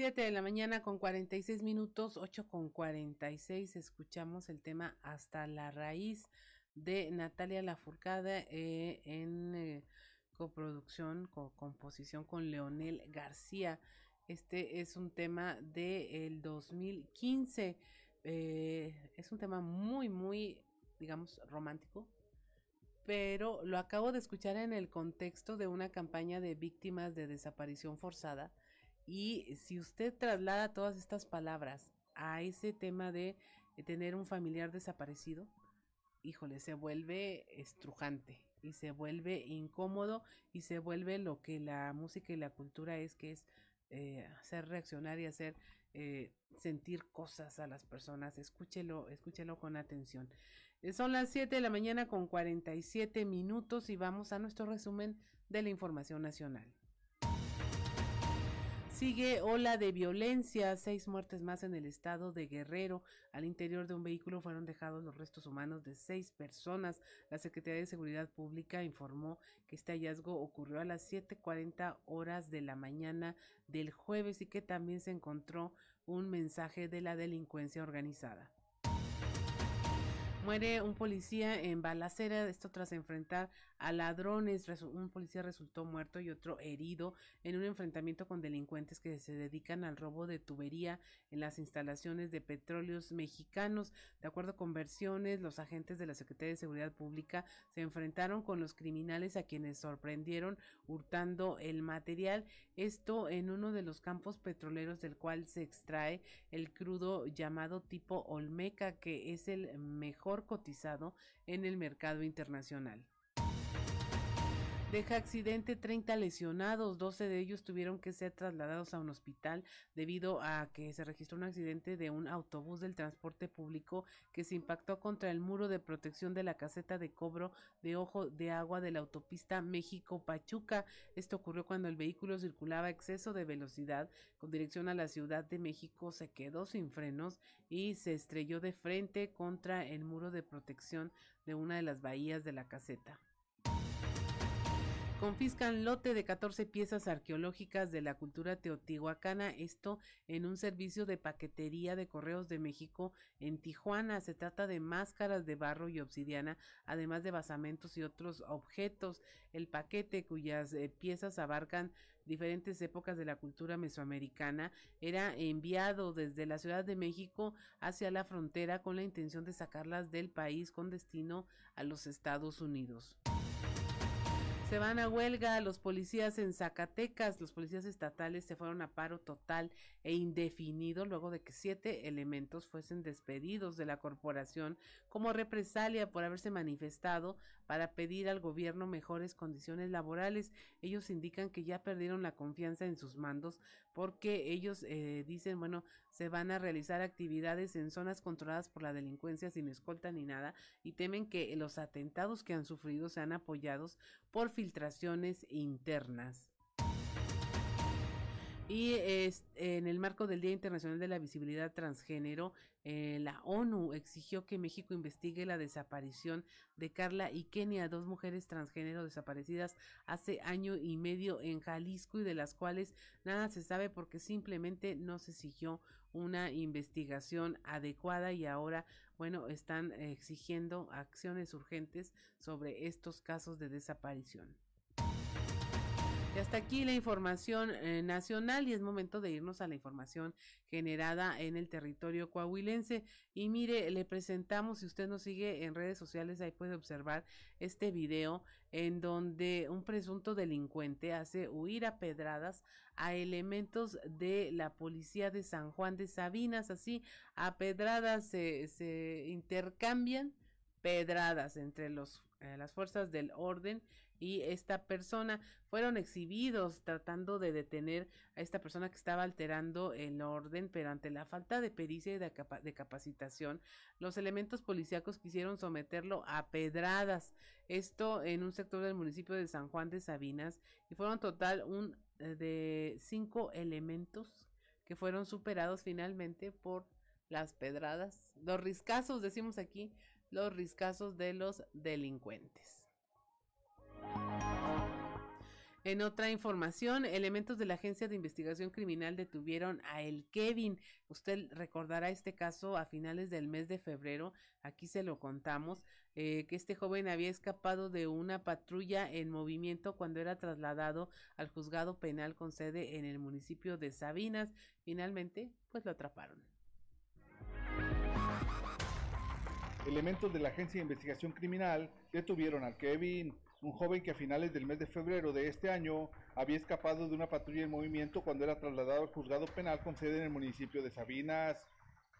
Siete de la mañana con 46 minutos, 8 con 46. Escuchamos el tema Hasta la raíz de Natalia Lafourcade eh, en eh, coproducción, co composición con Leonel García. Este es un tema del 2015. Eh, es un tema muy, muy, digamos, romántico, pero lo acabo de escuchar en el contexto de una campaña de víctimas de desaparición forzada. Y si usted traslada todas estas palabras a ese tema de, de tener un familiar desaparecido, híjole, se vuelve estrujante y se vuelve incómodo y se vuelve lo que la música y la cultura es, que es eh, hacer reaccionar y hacer eh, sentir cosas a las personas. Escúchelo, escúchelo con atención. Eh, son las 7 de la mañana con 47 minutos y vamos a nuestro resumen de la información nacional. Sigue ola de violencia, seis muertes más en el estado de Guerrero. Al interior de un vehículo fueron dejados los restos humanos de seis personas. La Secretaría de Seguridad Pública informó que este hallazgo ocurrió a las 7.40 horas de la mañana del jueves y que también se encontró un mensaje de la delincuencia organizada. Muere un policía en balacera, esto tras enfrentar a ladrones. Un policía resultó muerto y otro herido en un enfrentamiento con delincuentes que se dedican al robo de tubería en las instalaciones de petróleos mexicanos. De acuerdo con versiones, los agentes de la Secretaría de Seguridad Pública se enfrentaron con los criminales a quienes sorprendieron hurtando el material. Esto en uno de los campos petroleros del cual se extrae el crudo llamado tipo Olmeca, que es el mejor cotizado en el mercado internacional. Deja accidente 30 lesionados, 12 de ellos tuvieron que ser trasladados a un hospital debido a que se registró un accidente de un autobús del transporte público que se impactó contra el muro de protección de la caseta de cobro de ojo de agua de la autopista México-Pachuca. Esto ocurrió cuando el vehículo circulaba a exceso de velocidad con dirección a la Ciudad de México, se quedó sin frenos y se estrelló de frente contra el muro de protección de una de las bahías de la caseta. Confiscan lote de 14 piezas arqueológicas de la cultura teotihuacana, esto en un servicio de paquetería de Correos de México en Tijuana. Se trata de máscaras de barro y obsidiana, además de basamentos y otros objetos. El paquete, cuyas eh, piezas abarcan diferentes épocas de la cultura mesoamericana, era enviado desde la Ciudad de México hacia la frontera con la intención de sacarlas del país con destino a los Estados Unidos. Se van a huelga los policías en Zacatecas. Los policías estatales se fueron a paro total e indefinido luego de que siete elementos fuesen despedidos de la corporación como represalia por haberse manifestado para pedir al gobierno mejores condiciones laborales. Ellos indican que ya perdieron la confianza en sus mandos porque ellos eh, dicen, bueno, se van a realizar actividades en zonas controladas por la delincuencia sin escolta ni nada y temen que los atentados que han sufrido sean apoyados por filtraciones internas. Y es, en el marco del Día Internacional de la Visibilidad Transgénero, eh, la ONU exigió que México investigue la desaparición de Carla y Kenia, dos mujeres transgénero desaparecidas hace año y medio en Jalisco y de las cuales nada se sabe porque simplemente no se siguió una investigación adecuada y ahora, bueno, están exigiendo acciones urgentes sobre estos casos de desaparición. Y hasta aquí la información eh, nacional y es momento de irnos a la información generada en el territorio coahuilense. Y mire, le presentamos, si usted nos sigue en redes sociales, ahí puede observar este video en donde un presunto delincuente hace huir a pedradas a elementos de la policía de San Juan de Sabinas. Así, a pedradas se, intercambian pedradas entre los, eh, las fuerzas del orden y esta persona fueron exhibidos tratando de detener a esta persona que estaba alterando el orden, pero ante la falta de pericia y de, de capacitación, los elementos policíacos quisieron someterlo a pedradas. Esto en un sector del municipio de San Juan de Sabinas y fueron total un eh, de cinco elementos que fueron superados finalmente por las pedradas, los riscazos, decimos aquí, los riscazos de los delincuentes. En otra información, elementos de la Agencia de Investigación Criminal detuvieron a el Kevin. Usted recordará este caso a finales del mes de febrero. Aquí se lo contamos, eh, que este joven había escapado de una patrulla en movimiento cuando era trasladado al juzgado penal con sede en el municipio de Sabinas. Finalmente, pues lo atraparon. Elementos de la Agencia de Investigación Criminal detuvieron al Kevin un joven que a finales del mes de febrero de este año había escapado de una patrulla en movimiento cuando era trasladado al juzgado penal con sede en el municipio de Sabinas.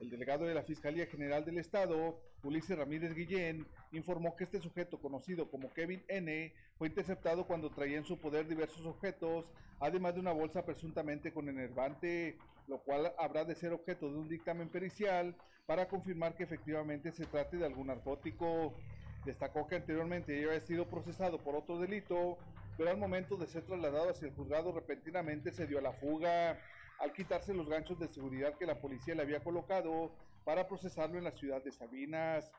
El delegado de la Fiscalía General del Estado, Ulises Ramírez Guillén, informó que este sujeto, conocido como Kevin N., fue interceptado cuando traía en su poder diversos objetos, además de una bolsa presuntamente con enervante, lo cual habrá de ser objeto de un dictamen pericial para confirmar que efectivamente se trate de algún narcótico. Destacó que anteriormente ya había sido procesado por otro delito, pero al momento de ser trasladado hacia el juzgado repentinamente se dio a la fuga al quitarse los ganchos de seguridad que la policía le había colocado para procesarlo en la ciudad de Sabinas.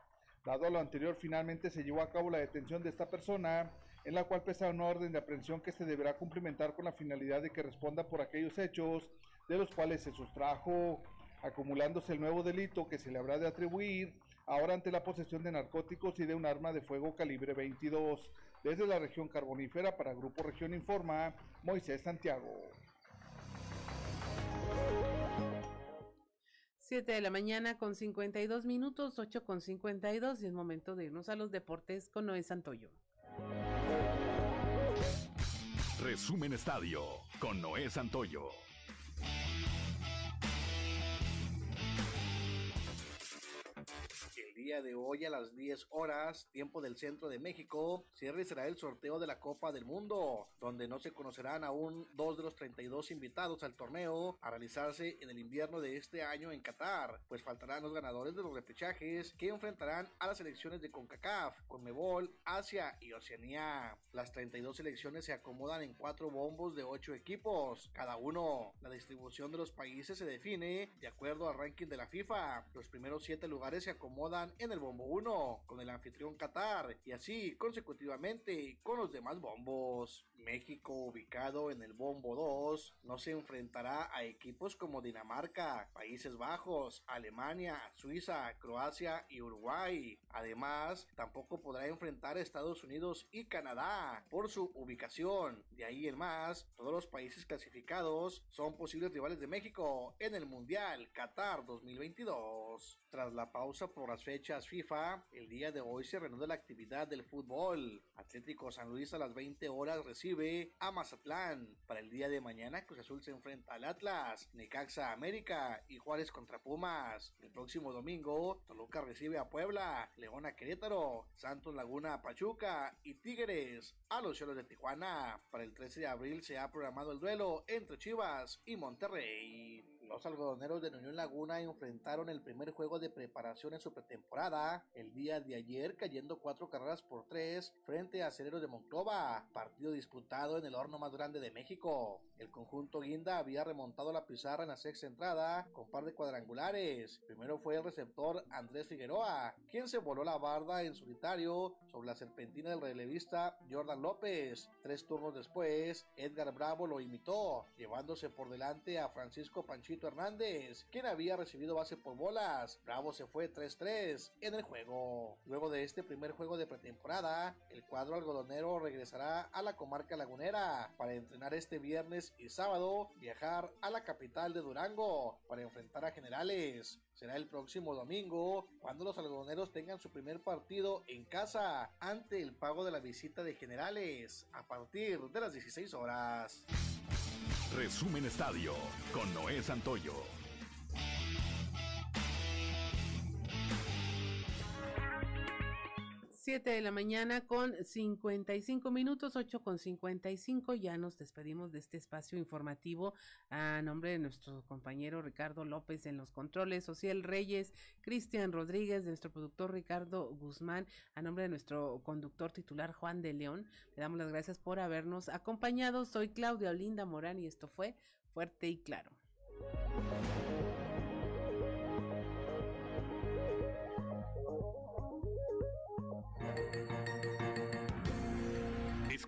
Dado lo anterior, finalmente se llevó a cabo la detención de esta persona, en la cual pesa una orden de aprehensión que se deberá cumplimentar con la finalidad de que responda por aquellos hechos de los cuales se sustrajo, acumulándose el nuevo delito que se le habrá de atribuir ahora ante la posesión de narcóticos y de un arma de fuego calibre 22. Desde la región carbonífera para Grupo Región Informa, Moisés Santiago. 7 de la mañana con 52 minutos, 8 con 52 y es momento de irnos a los deportes con Noé Santoyo. Resumen Estadio con Noé Santoyo. Día de hoy a las 10 horas, tiempo del centro de México, se realizará el sorteo de la Copa del Mundo, donde no se conocerán aún dos de los 32 invitados al torneo a realizarse en el invierno de este año en Qatar, pues faltarán los ganadores de los repechajes que enfrentarán a las selecciones de CONCACAF, CONMEBOL, Asia y Oceanía. Las 32 selecciones se acomodan en cuatro bombos de 8 equipos, cada uno. La distribución de los países se define de acuerdo al ranking de la FIFA. Los primeros 7 lugares se acomodan acomodan en el bombo 1 con el anfitrión Qatar y así consecutivamente con los demás bombos. México, ubicado en el bombo 2, no se enfrentará a equipos como Dinamarca, Países Bajos, Alemania, Suiza, Croacia y Uruguay. Además, tampoco podrá enfrentar a Estados Unidos y Canadá por su ubicación. De ahí en más, todos los países clasificados son posibles rivales de México en el Mundial Qatar 2022. Tras la pausa por las fechas FIFA, el día de hoy se reanuda la actividad del fútbol. Atlético San Luis a las 20 horas recibe a Mazatlán. Para el día de mañana, Cruz Azul se enfrenta al Atlas, Necaxa América y Juárez contra Pumas. El próximo domingo, Toluca recibe a Puebla, León a Querétaro, Santos Laguna a Pachuca y Tigres a los Cholos de Tijuana. Para el 13 de abril se ha programado el duelo entre Chivas y Monterrey. Los algodoneros de Unión Laguna enfrentaron el primer juego de preparación en su pretemporada el día de ayer cayendo cuatro carreras por tres frente a Cereros de Monclova, partido disputado en el horno más grande de México. El conjunto Guinda había remontado la pizarra en la sexta entrada con par de cuadrangulares. Primero fue el receptor Andrés Figueroa, quien se voló la barda en solitario sobre la serpentina del relevista Jordan López. Tres turnos después, Edgar Bravo lo imitó, llevándose por delante a Francisco Panchito Hernández, quien había recibido base por bolas. Bravo se fue 3-3 en el juego. Luego de este primer juego de pretemporada, el cuadro algodonero regresará a la comarca lagunera para entrenar este viernes y sábado, viajar a la capital de Durango para enfrentar a Generales. Será el próximo domingo cuando los algodoneros tengan su primer partido en casa ante el pago de la visita de Generales a partir de las 16 horas. Resumen Estadio con Noé Santoyo. 7 de la mañana con 55 minutos, 8 con 55. Ya nos despedimos de este espacio informativo a nombre de nuestro compañero Ricardo López en los controles, Social Reyes, Cristian Rodríguez, de nuestro productor Ricardo Guzmán, a nombre de nuestro conductor titular Juan de León. Le damos las gracias por habernos acompañado. Soy Claudia Olinda Morán y esto fue Fuerte y Claro.